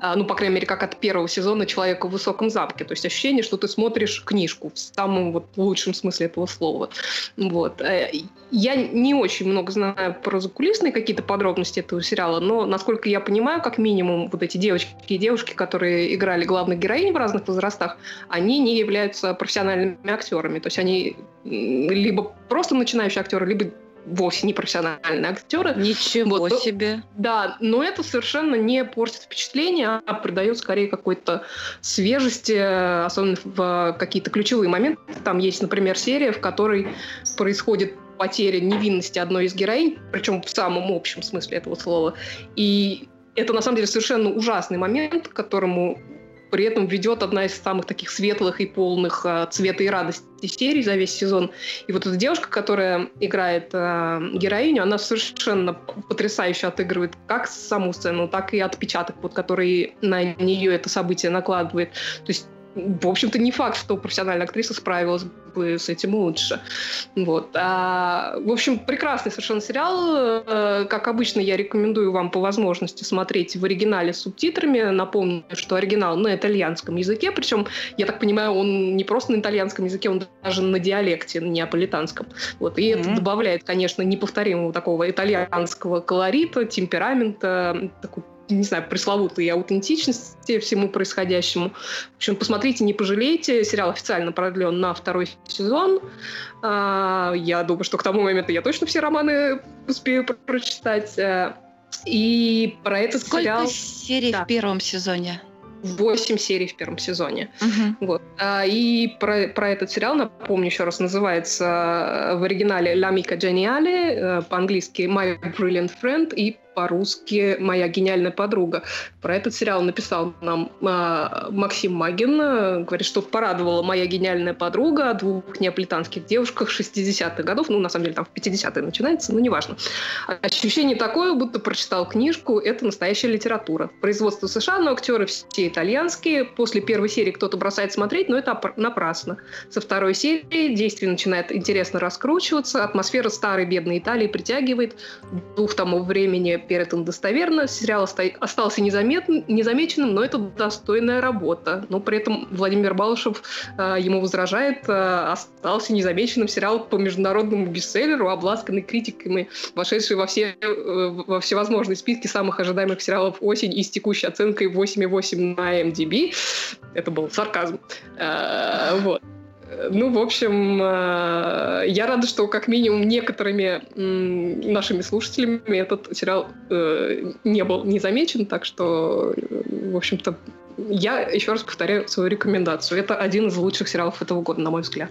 ну, по крайней мере, как от первого сезона «Человека в высоком замке». То есть ощущение, что ты смотришь книжку в самом вот лучшем смысле этого слова. Вот. Э, я не очень много знаю про закулисные какие-то подробности этого сериала, но, насколько я понимаю, как минимум, вот эти девочки и девушки, которые играли главных героинь в разных возрастах, они не являются профессиональными актерами. То есть они либо просто начинающие актеры, либо вовсе не профессиональные актеры. Ничего вот, себе. Да, но это совершенно не портит впечатление, а придает скорее какой-то свежести, особенно в какие-то ключевые моменты. Там есть, например, серия, в которой происходит потеря невинности одной из героинь, причем в самом общем смысле этого слова. И это на самом деле совершенно ужасный момент, к которому при этом ведет одна из самых таких светлых и полных э, цвета и радости серий за весь сезон. И вот эта девушка, которая играет э, героиню, она совершенно потрясающе отыгрывает как саму сцену, так и отпечаток, вот, который на нее это событие накладывает. То есть в общем-то, не факт, что профессиональная актриса справилась бы с этим лучше. Вот. А, в общем, прекрасный совершенно сериал. Э, как обычно, я рекомендую вам по возможности смотреть в оригинале с субтитрами. Напомню, что оригинал на итальянском языке, причем, я так понимаю, он не просто на итальянском языке, он даже на диалекте, на неаполитанском. Вот. И mm-hmm. это добавляет, конечно, неповторимого такого итальянского колорита, темперамента, такой не знаю, пресловутой аутентичности всему происходящему. В общем, посмотрите, не пожалейте. Сериал официально продлен на второй сезон. А, я думаю, что к тому моменту я точно все романы успею прочитать. Э, и про этот Сколько сериал... серий да. в первом сезоне? 8 серий в первом сезоне. Uh-huh. Вот. А, и про, про этот сериал, напомню еще раз, называется в оригинале «La Mica Geniale», по-английски «My Brilliant Friend», и по-русски «Моя гениальная подруга». Про этот сериал написал нам э, Максим Магин. Говорит, что порадовала «Моя гениальная подруга» о двух неаполитанских девушках 60-х годов. Ну, на самом деле, там в 50-е начинается, но неважно. Ощущение такое, будто прочитал книжку. Это настоящая литература. Производство США, но актеры все итальянские. После первой серии кто-то бросает смотреть, но это напрасно. Со второй серии действие начинает интересно раскручиваться. Атмосфера старой бедной Италии притягивает. Дух тому времени Перетон достоверно. Сериал остался незаметным, незамеченным, но это достойная работа. Но при этом Владимир Балышев э, ему возражает, э, остался незамеченным сериал по международному бестселлеру, обласканный критиками, вошедший во все, э, во всевозможные списки самых ожидаемых сериалов осень и с текущей оценкой 8,8 на MDB. Это был сарказм. Э, вот. Ну, в общем, э, я рада, что как минимум некоторыми нашими слушателями этот сериал э, не был не замечен, так что, в общем-то, я еще раз повторяю свою рекомендацию. Это один из лучших сериалов этого года, на мой взгляд.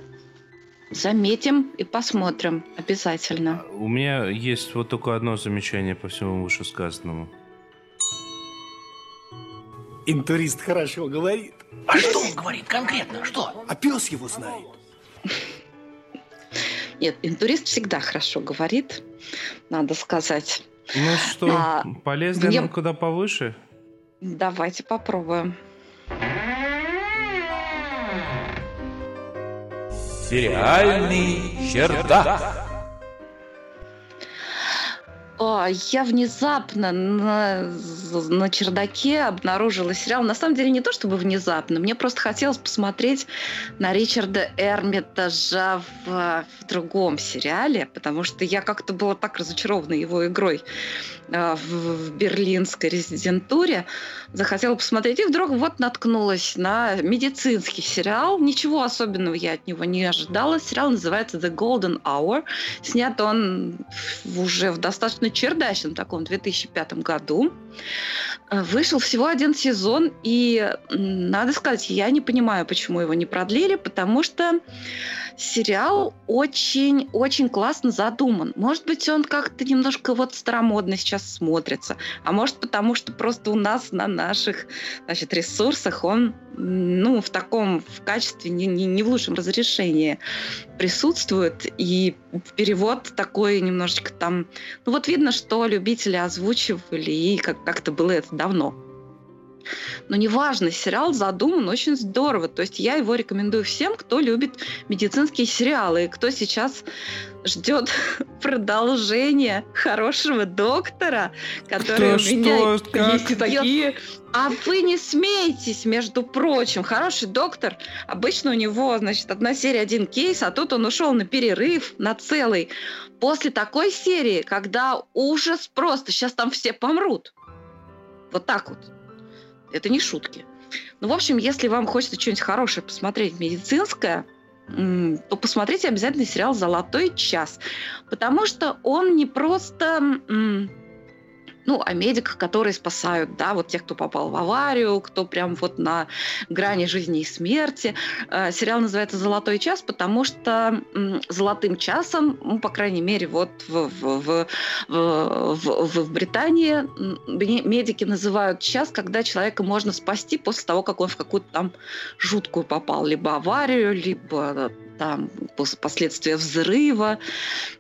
Заметим и посмотрим обязательно. У меня есть вот только одно замечание по всему вышесказанному. Интурист хорошо говорит. А что он говорит конкретно? Что? А пес его знает. Нет, интурист всегда хорошо говорит, надо сказать. Ну что, а, полезли мне... куда повыше? Давайте попробуем. Сериальный чердак. О, я внезапно на, на чердаке обнаружила сериал. На самом деле не то чтобы внезапно, мне просто хотелось посмотреть на Ричарда Эрмитажа в, в другом сериале, потому что я как-то была так разочарована его игрой э, в, в берлинской резидентуре. Захотела посмотреть, и вдруг вот наткнулась на медицинский сериал. Ничего особенного я от него не ожидала. Сериал называется The Golden Hour. Снят он уже в достаточно чердачном таком 2005 году. Э, вышел всего один сезон, и надо сказать, я не понимаю, почему его не продлили, потому что сериал очень-очень классно задуман. Может быть, он как-то немножко вот старомодно сейчас смотрится, а может потому, что просто у нас на наших значит, ресурсах он ну, в таком в качестве не, не, не в лучшем разрешении присутствует, и перевод такой немножечко там... Ну вот видно, что любители озвучивали, и как- как-то было это давно. Но неважно, сериал задуман очень здорово. То есть я его рекомендую всем, кто любит медицинские сериалы, и кто сейчас ждет продолжения хорошего доктора, который Кто у меня что, как? Есть и такие. а вы не смеетесь, между прочим. Хороший доктор, обычно у него, значит, одна серия, один кейс, а тут он ушел на перерыв, на целый. После такой серии, когда ужас просто, сейчас там все помрут. Вот так вот. Это не шутки. Ну, в общем, если вам хочется что-нибудь хорошее посмотреть, медицинское, то посмотрите обязательно сериал «Золотой час». Потому что он не просто... ну, о медиках, которые спасают, да, вот тех, кто попал в аварию, кто прям вот на грани жизни и смерти. Э, Сериал называется «Золотой час», потому что золотым часом, ну, по крайней мере, вот в, в, в, в, в- Британии медики называют час, когда человека можно спасти после того, как он в какую-то там жуткую попал, либо аварию, либо э, там пос- последствия взрыва,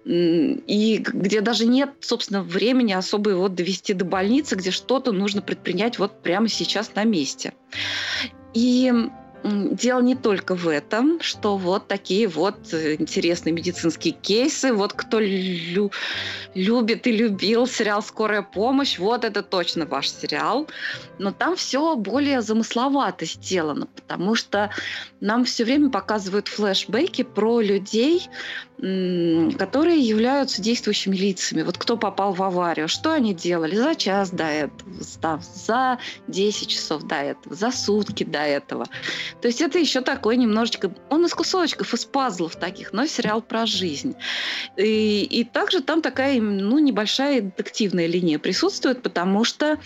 и где даже нет, собственно, времени особо его довести до больницы, где что-то нужно предпринять вот прямо сейчас на месте. И дело не только в этом, что вот такие вот э, интересные медицинские кейсы. Вот кто лю- любит и любил сериал «Скорая помощь», вот это точно ваш сериал. Но там все более замысловато сделано, потому что нам все время показывают флешбеки про людей, которые являются действующими лицами. Вот кто попал в аварию, что они делали за час до этого, за, за 10 часов до этого, за сутки до этого. То есть это еще такой немножечко... Он из кусочков, из пазлов таких, но сериал про жизнь. И, и также там такая ну, небольшая детективная линия присутствует, потому что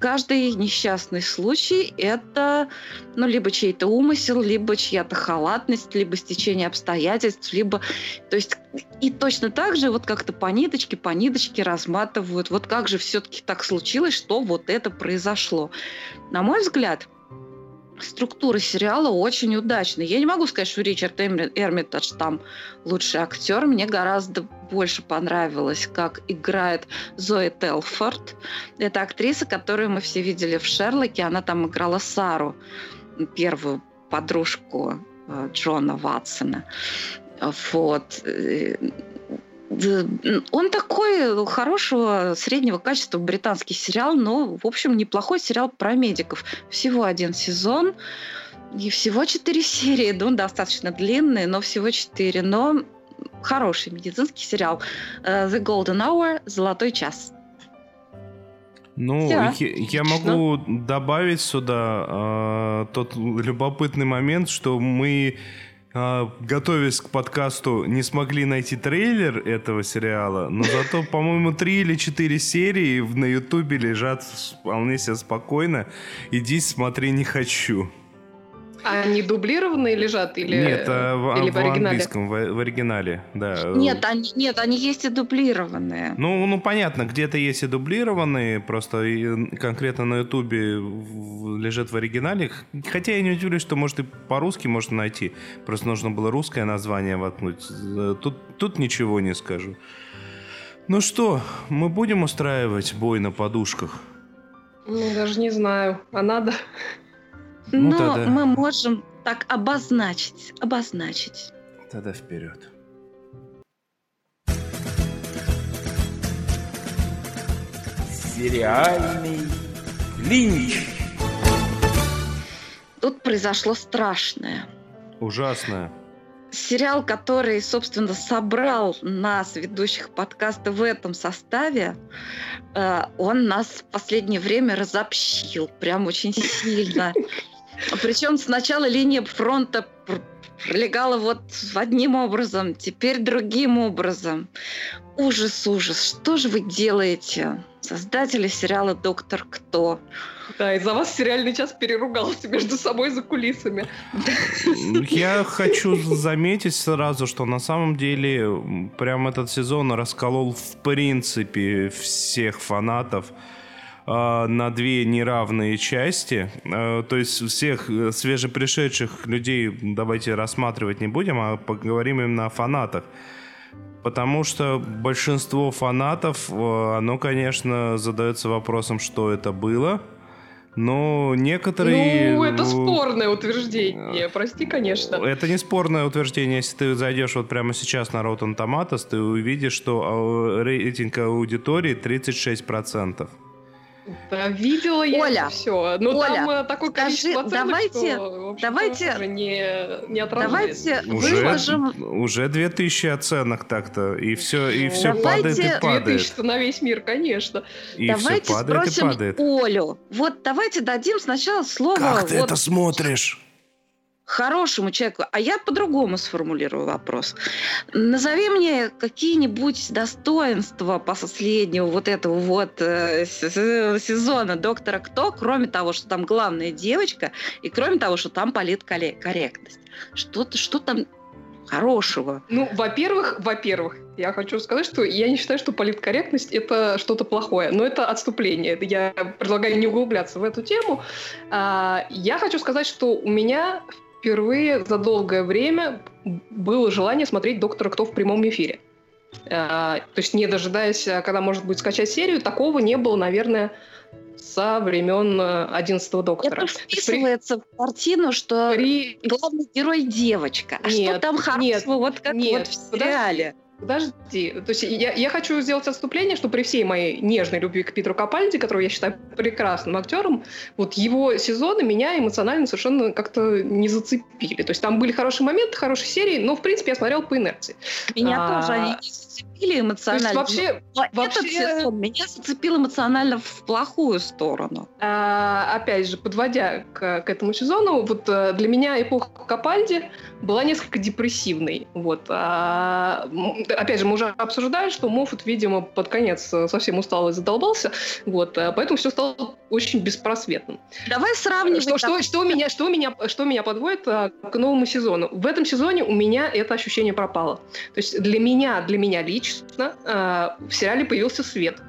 каждый несчастный случай – это ну, либо чей-то умысел, либо чья-то халатность, либо стечение обстоятельств, либо... То есть и точно так же вот как-то по ниточке, по ниточке разматывают. Вот как же все-таки так случилось, что вот это произошло. На мой взгляд, структура сериала очень удачная. Я не могу сказать, что Ричард Эрмитаж там лучший актер. Мне гораздо больше понравилось, как играет Зои Телфорд. Это актриса, которую мы все видели в «Шерлоке». Она там играла Сару, первую подружку э, Джона Ватсона. Вот. Э, д- Он такой хорошего среднего качества британский сериал, но, в общем, неплохой сериал про медиков. Всего один сезон и всего четыре серии. Ну, достаточно длинный, но всего четыре. Но хороший медицинский сериал. Э, The Golden Hour, Золотой час. Ну, я, я могу добавить сюда э, тот любопытный момент, что мы, э, готовясь к подкасту, не смогли найти трейлер этого сериала, но зато, по-моему, три или четыре серии на Ютубе лежат вполне себе спокойно. Иди смотри, не хочу. А они дублированные лежат или, Нет, а в, или в в оригинале? английском, в, в оригинале, да. Нет, они, нет, они есть и дублированные. Ну, ну понятно, где-то есть и дублированные, просто и конкретно на Ютубе лежит в оригинале. Хотя я не удивлюсь, что может и по-русски можно найти. Просто нужно было русское название воткнуть. Тут, тут ничего не скажу. Ну что, мы будем устраивать бой на подушках? Ну, даже не знаю. А надо? Ну, Но тогда- мы можем так обозначить, обозначить. Тогда вперед. Сериальный линч. Тут произошло страшное. Ужасное. Сериал, который, собственно, собрал нас, ведущих подкаста, в этом составе, э, он нас в последнее время разобщил прям очень сильно. Причем сначала линия фронта пролегала вот одним образом, теперь другим образом. Ужас, ужас. Что же вы делаете? Создатели сериала «Доктор Кто». Да, из-за вас сериальный час переругался между собой за кулисами. Я хочу заметить сразу, что на самом деле прям этот сезон расколол в принципе всех фанатов на две неравные части. Э, то есть всех свежепришедших людей давайте рассматривать не будем, а поговорим именно о фанатах. Потому что большинство фанатов, э, оно, конечно, задается вопросом, что это было. Но некоторые... Ну, это спорное утверждение, прости, конечно. Это не спорное утверждение. Если ты зайдешь вот прямо сейчас на Rotten Tomatoes, ты увидишь, что э, рейтинг аудитории 36%. Да, видела я Оля, это все. Но Оля, там такое скажи, количество оценок, давайте- что, давайте- тоже не, не. Давайте Уже, выложим... уже 2000 оценок так-то. И все, и все Давайте- падает и 2000 падает. на весь мир, конечно. И давайте все падает и спросим падает. Олю. Вот давайте дадим сначала слово Как ты вот это смотришь? Хорошему человеку. А я по-другому сформулирую вопрос. Назови мне какие-нибудь достоинства последнего вот этого вот э, сезона «Доктора Кто», кроме того, что там главная девочка, и кроме того, что там политкорректность. Что, что там хорошего? Ну, во-первых, во-первых, я хочу сказать, что я не считаю, что политкорректность это что-то плохое, но это отступление. Я предлагаю не углубляться в эту тему. А, Я хочу сказать, что у меня впервые за долгое время было желание смотреть «Доктора Кто» в прямом эфире. А, То есть не дожидаясь, а, когда может быть скачать серию, такого не было, наверное, со времен э, 11 доктора. Это вписывается в картину, что При- главный герой девочка. А что Нет, там хорошего, нет, вот как нет, вот в сериале? Подожди, то есть я, я хочу сделать отступление, что при всей моей нежной любви к Питеру Капальди, которого я считаю прекрасным актером, вот его сезоны меня эмоционально совершенно как-то не зацепили. То есть там были хорошие моменты, хорошие серии, но в принципе я смотрел по инерции. Меня А, тоже они не зацепили То эмоционально. есть вообще, Но этот вообще- сезон меня зацепил эмоционально в плохую сторону. а, опять же, подводя к, к этому сезону, вот э, для меня эпоха Капальди была несколько депрессивной. Вот. А, опять же, мы уже обсуждали, что Моффат, видимо, под конец э, совсем устал и задолбался, вот, а, поэтому все стало очень беспросветным. Давай сравнивать. Что, что, что, меня, что, меня, что меня подводит а, к новому сезону? В этом сезоне у меня это ощущение пропало. То есть для меня, для меня лично а, в сериале появился свет,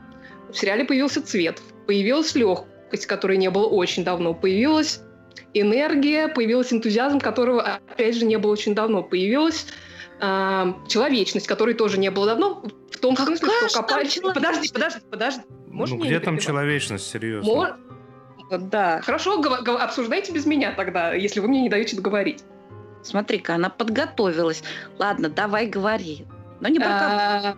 в сериале появился цвет, появилась легкость, которой не было очень давно, появилась энергия, появился энтузиазм, которого, опять же, не было очень давно, появилась а, человечность, которой тоже не было давно, в том Какая смысле, что человечность? Подожди, подожди, подожди. Можешь Ну где там человечность, серьезно? Мор- Да. Хорошо, обсуждайте без меня тогда, если вы мне не даете договорить. Смотри-ка, она подготовилась. Ладно, давай говори. Но не. А,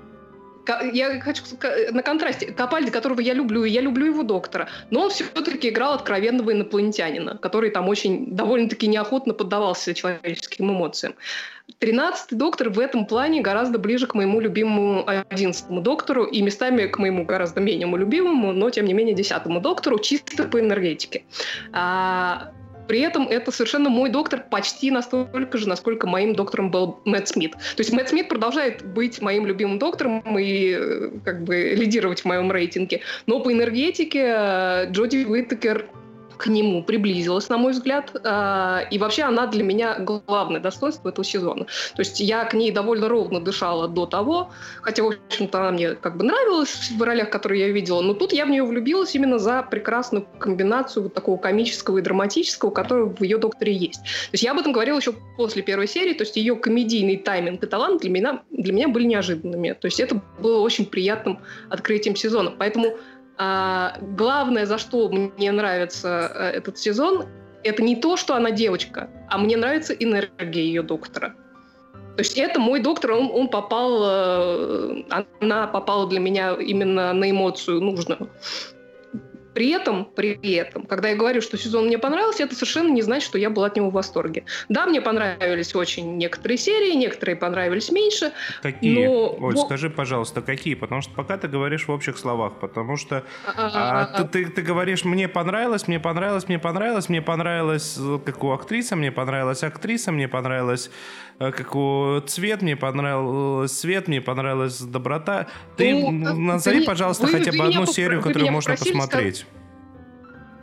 Я хочу на контрасте. Капальди, которого я люблю, и я люблю его доктора, но он все-таки играл откровенного инопланетянина, который там очень довольно-таки неохотно поддавался человеческим эмоциям. Тринадцатый доктор в этом плане гораздо ближе к моему любимому одиннадцатому доктору и местами к моему гораздо менее любимому, но тем не менее десятому доктору, чисто по энергетике. А, при этом это совершенно мой доктор почти настолько же, насколько моим доктором был Мэтт Смит. То есть Мэтт Смит продолжает быть моим любимым доктором и э, как бы лидировать в моем рейтинге. Но по энергетике э, Джоди Уиттекер к нему приблизилась, на мой взгляд. А, И вообще она для меня главное достоинство этого сезона. То есть я к ней довольно ровно дышала до того, хотя, в общем-то, она мне как бы нравилась в ролях, которые я видела, но тут я в нее влюбилась именно за прекрасную комбинацию вот такого комического и драматического, которого в ее докторе есть. То есть я об этом говорила еще после первой серии, то есть ее комедийный тайминг и талант для меня, для меня были неожиданными. То есть это было очень приятным открытием сезона. Поэтому а, главное, за что мне нравится э, этот сезон, это не то, что она девочка, а мне нравится энергия ее доктора. То есть это мой доктор, он, он попал, э, она попала для меня именно на эмоцию нужную. При этом, при этом, когда я говорю, что сезон мне понравился, это совершенно не значит, что я была от него в восторге. Да, мне понравились очень некоторые серии, некоторые понравились меньше. Какие? Но... Оль, скажи, пожалуйста, какие? Потому что пока ты говоришь в общих словах, потому что а, ты, ты, ты говоришь, мне понравилось, мне понравилось, мне понравилось, мне понравилось, как у актрисы, мне понравилась актриса, мне понравилось э, как у цвет, мне понравилось свет, мне понравилась доброта. Ты ну, назови, пожалуйста, вы, хотя бы одну серию, которую можно посмотреть.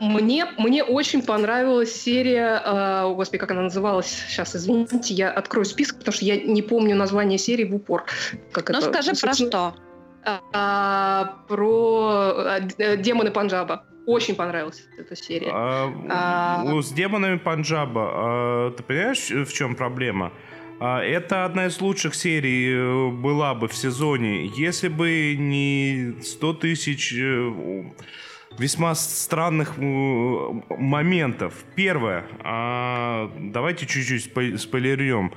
Мне, мне очень понравилась серия, э, господи, как она называлась? Сейчас, извините, я открою список, потому что я не помню название серии в упор. Как ну, это, скажи про что? А, про а, демоны Панджаба. Очень понравилась эта серия. А, а... С демонами Панджаба, а, ты понимаешь, в чем проблема? А, это одна из лучших серий э, была бы в сезоне, если бы не 100 тысяч э, весьма странных моментов. Первое, а, давайте чуть-чуть спойлерем.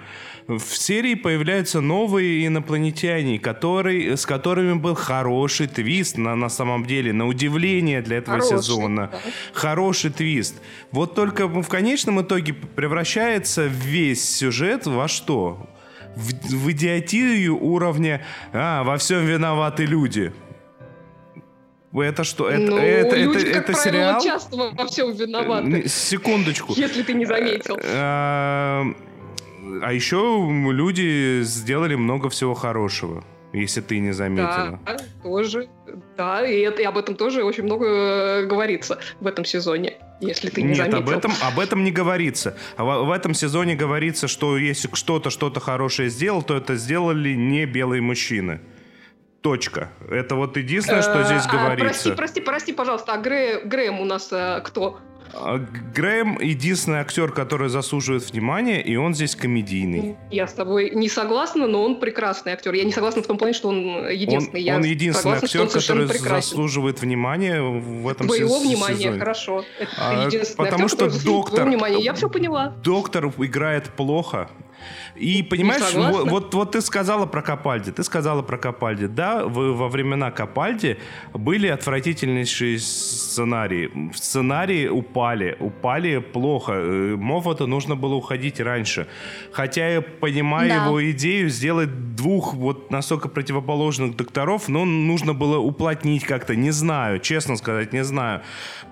В серии появляются новые инопланетяне, которые, с которыми был хороший твист на, на самом деле, на удивление для этого хороший, сезона. Да. Хороший твист. Вот только в конечном итоге превращается весь сюжет во что? В, в идиотию уровня «А, во всем виноваты люди». Это что? Это, ну, это, люди, это, как это правило, сериал? часто во всем виноваты. Секундочку. Если ты не заметил. А, а еще люди сделали много всего хорошего, если ты не заметила. Да, тоже. Да, и, это, и об этом тоже очень много э, говорится в этом сезоне. Если ты не Нет, заметил. об этом, об этом не говорится. А в, в этом сезоне говорится, что если кто-то что-то хорошее сделал, то это сделали не белые мужчины. Точка. Это вот единственное, что здесь а, говорится. Прости, прости, прости, пожалуйста, а Грэ, Грэм у нас а, кто? А, Грэм единственный актер, который заслуживает внимания, и он здесь комедийный. Я с тобой не согласна, но он прекрасный актер. Я не согласна в том плане, что он единственный. Он, Я он единственный согласна, актер, который прекрасен. заслуживает внимания в этом Твоего сезоне. внимания, хорошо. Это а, единственный потому актер, что доктор. Я все поняла. Доктор играет плохо, и понимаешь, вот, вот, вот ты сказала про Капальди, ты сказала про Капальди. Да, в, во времена Капальди были отвратительнейшие сценарии. Сценарии упали, упали плохо. Э, Моффата нужно было уходить раньше. Хотя я понимаю да. его идею сделать двух вот настолько противоположных докторов, но нужно было уплотнить как-то, не знаю, честно сказать, не знаю.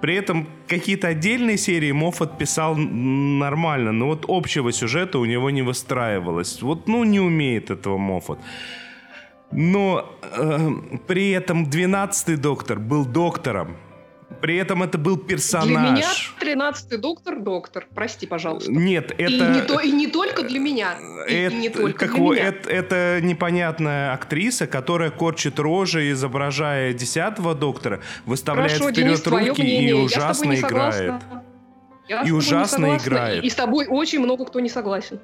При этом какие-то отдельные серии Моффат писал нормально, но вот общего сюжета у него не выстраивалось. Вот, ну, не умеет этого Моффат. Но э, при этом 12-й доктор был доктором. При этом это был персонаж. Для меня 13-й доктор доктор. Прости, пожалуйста. Нет, это... И не, то, и не только для меня. Это, и не только как для меня. Это, это непонятная актриса, которая корчит рожи, изображая 10-го доктора, выставляет Хорошо, вперед Денис, руки и ужасно Я играет. Я и ужасно играет. И, и с тобой очень много кто не согласен.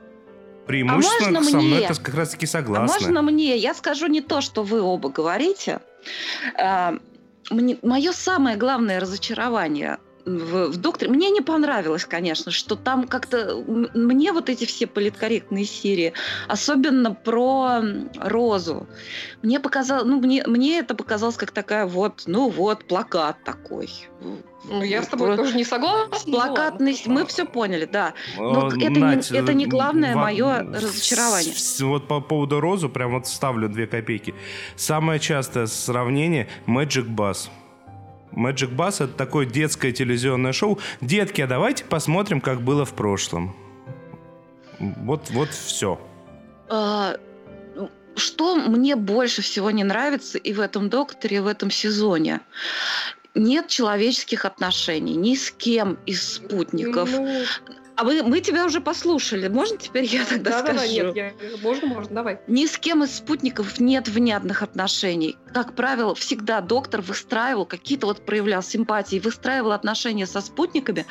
Преимущественно а со мне? мной это как раз таки согласна. А можно мне? Я скажу не то, что вы оба говорите. А, мне, мое самое главное разочарование в, в докторе. Мне не понравилось, конечно, что там как-то... Мне вот эти все политкорректные серии, особенно про Розу, мне показалось... Ну, мне, мне это показалось как такая вот, ну вот, плакат такой. Ну, я с тобой про... тоже не согласна. Плакатность, мы все поняли, да. Но это, Надь, не, это не главное в... мое разочарование. Вот по поводу Розу, прям вот ставлю две копейки. Самое частое сравнение Magic Bus. Magic Bus это такое детское телевизионное шоу. Детки, а давайте посмотрим, как было в прошлом. Вот, вот все. А, что мне больше всего не нравится и в этом докторе, и в этом сезоне? Нет человеческих отношений ни с кем из спутников. А вы, мы тебя уже послушали. Можно теперь я тогда да, скажу? Да, да, нет, я, можно, можно, давай. Ни с кем из спутников нет внятных отношений. Как правило, всегда доктор выстраивал какие-то, вот проявлял симпатии, выстраивал отношения со спутниками,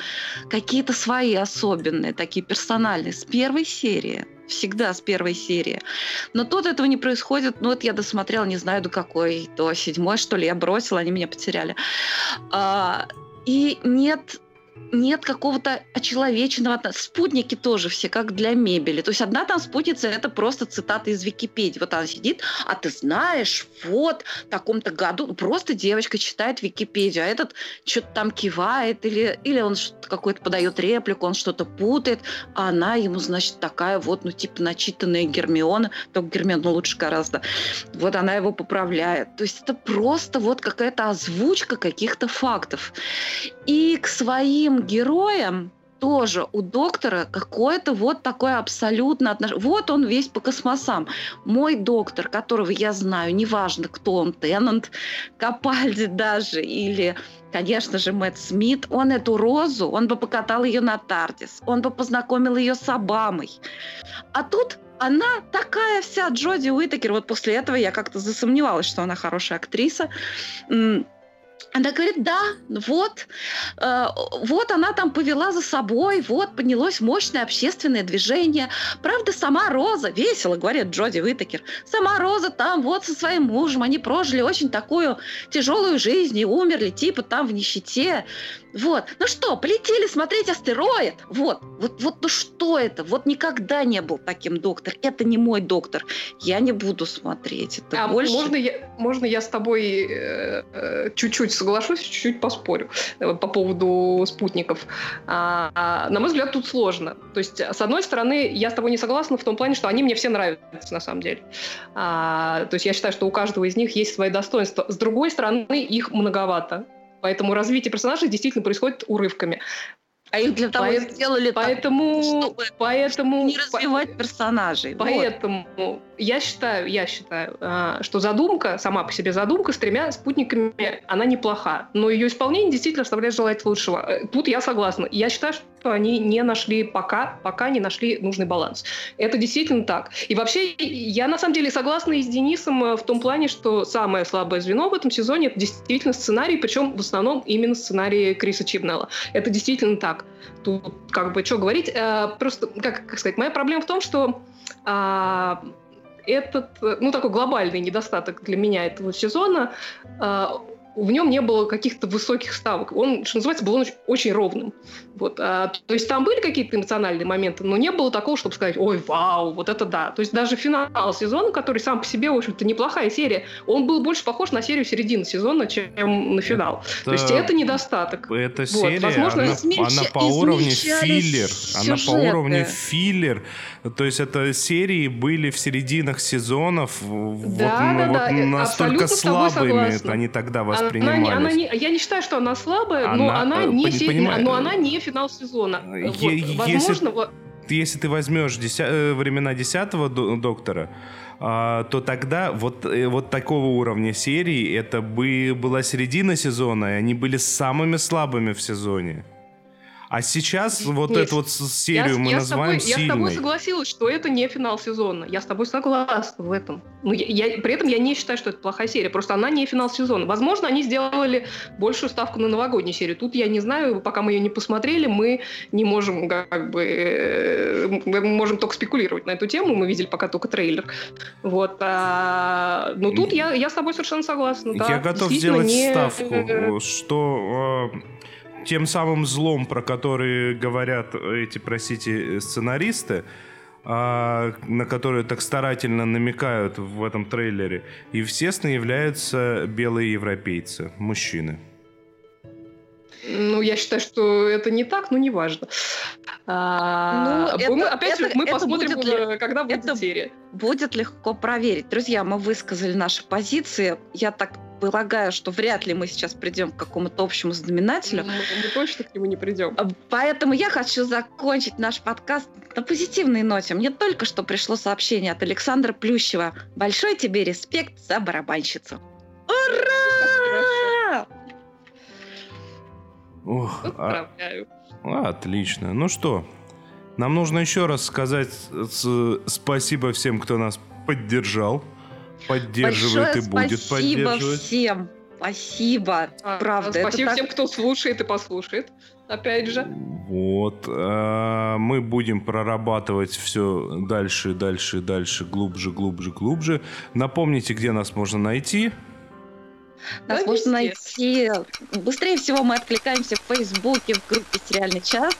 какие-то свои особенные, такие персональные, с первой серии всегда с первой серии. Но тут этого не происходит. Ну, вот я досмотрела, не знаю, до какой, до седьмой, что ли, я бросила, они меня потеряли. А, и нет нет какого-то очеловеченного... Спутники тоже все как для мебели. То есть одна там спутница, это просто цитата из Википедии. Вот она сидит, а ты знаешь, вот, в таком-то году... Просто девочка читает Википедию, а этот что-то там кивает, или, или он какой-то подает реплику, он что-то путает, а она ему, значит, такая вот, ну, типа, начитанная Гермиона, только Гермиона лучше гораздо. Вот она его поправляет. То есть это просто вот какая-то озвучка каких-то фактов. И к своим героям тоже у доктора какое-то вот такое абсолютно отношение. Вот он весь по космосам. Мой доктор, которого я знаю, неважно, кто он, Теннант, Капальди даже, или, конечно же, Мэтт Смит, он эту розу, он бы покатал ее на Тардис, он бы познакомил ее с Обамой. А тут она такая вся Джоди Уитакер. Вот после этого я как-то засомневалась, что она хорошая актриса. Она говорит, да, вот, э, вот она там повела за собой, вот поднялось мощное общественное движение. Правда, сама Роза, весело, говорит Джоди Уитакер, сама Роза там вот со своим мужем, они прожили очень такую тяжелую жизнь и умерли типа там в нищете. Вот, ну что, полетели смотреть астероид? Вот, вот, вот, ну что это? Вот никогда не был таким доктор. Это не мой доктор. Я не буду смотреть. Это А больше... можно, я, можно я с тобой э, э, чуть-чуть соглашусь, чуть-чуть поспорю э, по поводу спутников? А, а, на мой взгляд, тут сложно. То есть, с одной стороны, я с тобой не согласна в том плане, что они мне все нравятся на самом деле. А, то есть я считаю, что у каждого из них есть свои достоинства. С другой стороны, их многовато. Поэтому развитие персонажей действительно происходит урывками. А их для того Поэт- сделали так, Поэтому, чтобы поэтому, не развивать персонажей. Вот. Я считаю, я считаю, а, что задумка, сама по себе задумка с тремя спутниками, она неплоха. Но ее исполнение действительно оставляет желать лучшего. Э, Тут я согласна. Я считаю, что они не нашли пока, пока не нашли нужный баланс. Это действительно так. И вообще, я на самом деле согласна и с Денисом э, в том плане, что самое слабое звено в этом сезоне это действительно сценарий, причем в основном именно сценарий Криса Чибнелла. Это действительно так. Тут как бы что говорить. э, Просто, как, как сказать, моя проблема в том, что а, этот, э, ну, такой глобальный недостаток для меня этого сезона, а, в нем не было каких-то высоких ставок. Он, что называется, был очень, очень ровным. Вот, а, то есть там были какие-то эмоциональные моменты, но не было такого, чтобы сказать, ой, вау, вот это да. То есть даже финал сезона, который сам по себе, в общем-то, неплохая серия, он был больше похож на серию середины сезона, чем на финал. То есть это недостаток. Эта Вот, серия, возможно, она, измельча- она по уровню филлер. Она по сюжеты. уровню филлер. То есть это серии были в серединах сезонов Да, вот, да, вот да, э, настолько абсолютно с тобой слабыми они тогда Она воспринимались. не- она не- я не считаю, что она слабая, но Она, она э, не, пони- се- понимаю, но э, она не финал сезона. е- Вот, если- Возможно, вот- Если ты возьмешь деся- времена десятого до- доктора, а, то тогда вот, вот такого уровня серии это бы была середина сезона, и они были самыми слабыми в сезоне. А сейчас вот Нет, эту вот серию я, мы я с тобой, называем я с тобой сильной. согласилась, что это не финал сезона. Я с тобой согласна в этом. Но я, я- при этом я не считаю, что это плохая серия. Просто она не финал сезона. Возможно, они сделали большую ставку на новогоднюю серию. Тут я не знаю, пока мы ее не посмотрели, мы не можем как бы... э, Мы можем только спекулировать на эту тему. Мы видели пока только трейлер. Вот. а, но тут я, я с тобой совершенно согласна. да. Я готов сделать не- ставку, что э, тем самым злом, про который говорят эти, простите, сценаристы, а, на которые так старательно намекают в этом трейлере, естественно, являются белые европейцы, мужчины. Ну, я считаю, что это не так, но неважно. А, Ну, мы, это- опять же, это- мы это посмотрим, будет ли- когда будет это- серия. Будет легко проверить. Друзья, мы высказали наши позиции. Я так полагаю, что вряд ли мы сейчас придем к какому-то общему знаменателю. Мы, мы точно к нему не придем. А, Поэтому я хочу закончить наш подкаст на позитивной ноте. Мне только что пришло сообщение от Александра Плющева. Большой тебе респект за барабанщицу. Ура! Ох, а- Поздравляю. отлично. Ну что, нам нужно еще раз сказать с- спасибо всем, кто нас поддержал, поддерживает Большое и будет спасибо поддерживать. всем. Спасибо. А, Правда, Спасибо так- всем, кто слушает и послушает. Опять же. Вот. а, Мы будем прорабатывать все дальше, дальше, дальше, глубже, глубже, глубже. Напомните, где нас можно найти. Нас Да, можно везде. найти... Быстрее всего мы откликаемся в Фейсбуке, в группе «Сериальный час».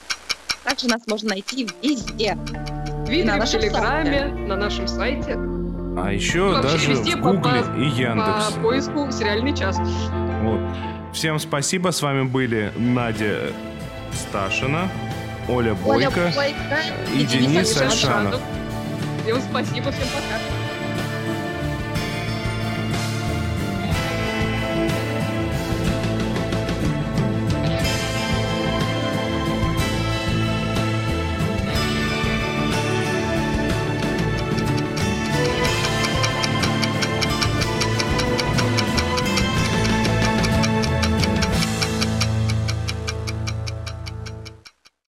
Также нас можно найти везде. В Твиттере, На в Телеграме, на нашем сайте. А еще Вообще даже везде в Гугле по- и Яндексе. По поиску «Сериальный час». Вот. Всем спасибо. С вами были Надя Сташина, Оля Оля Бойко Бойко и Денис. Альшанов. Всем спасибо, всем пока.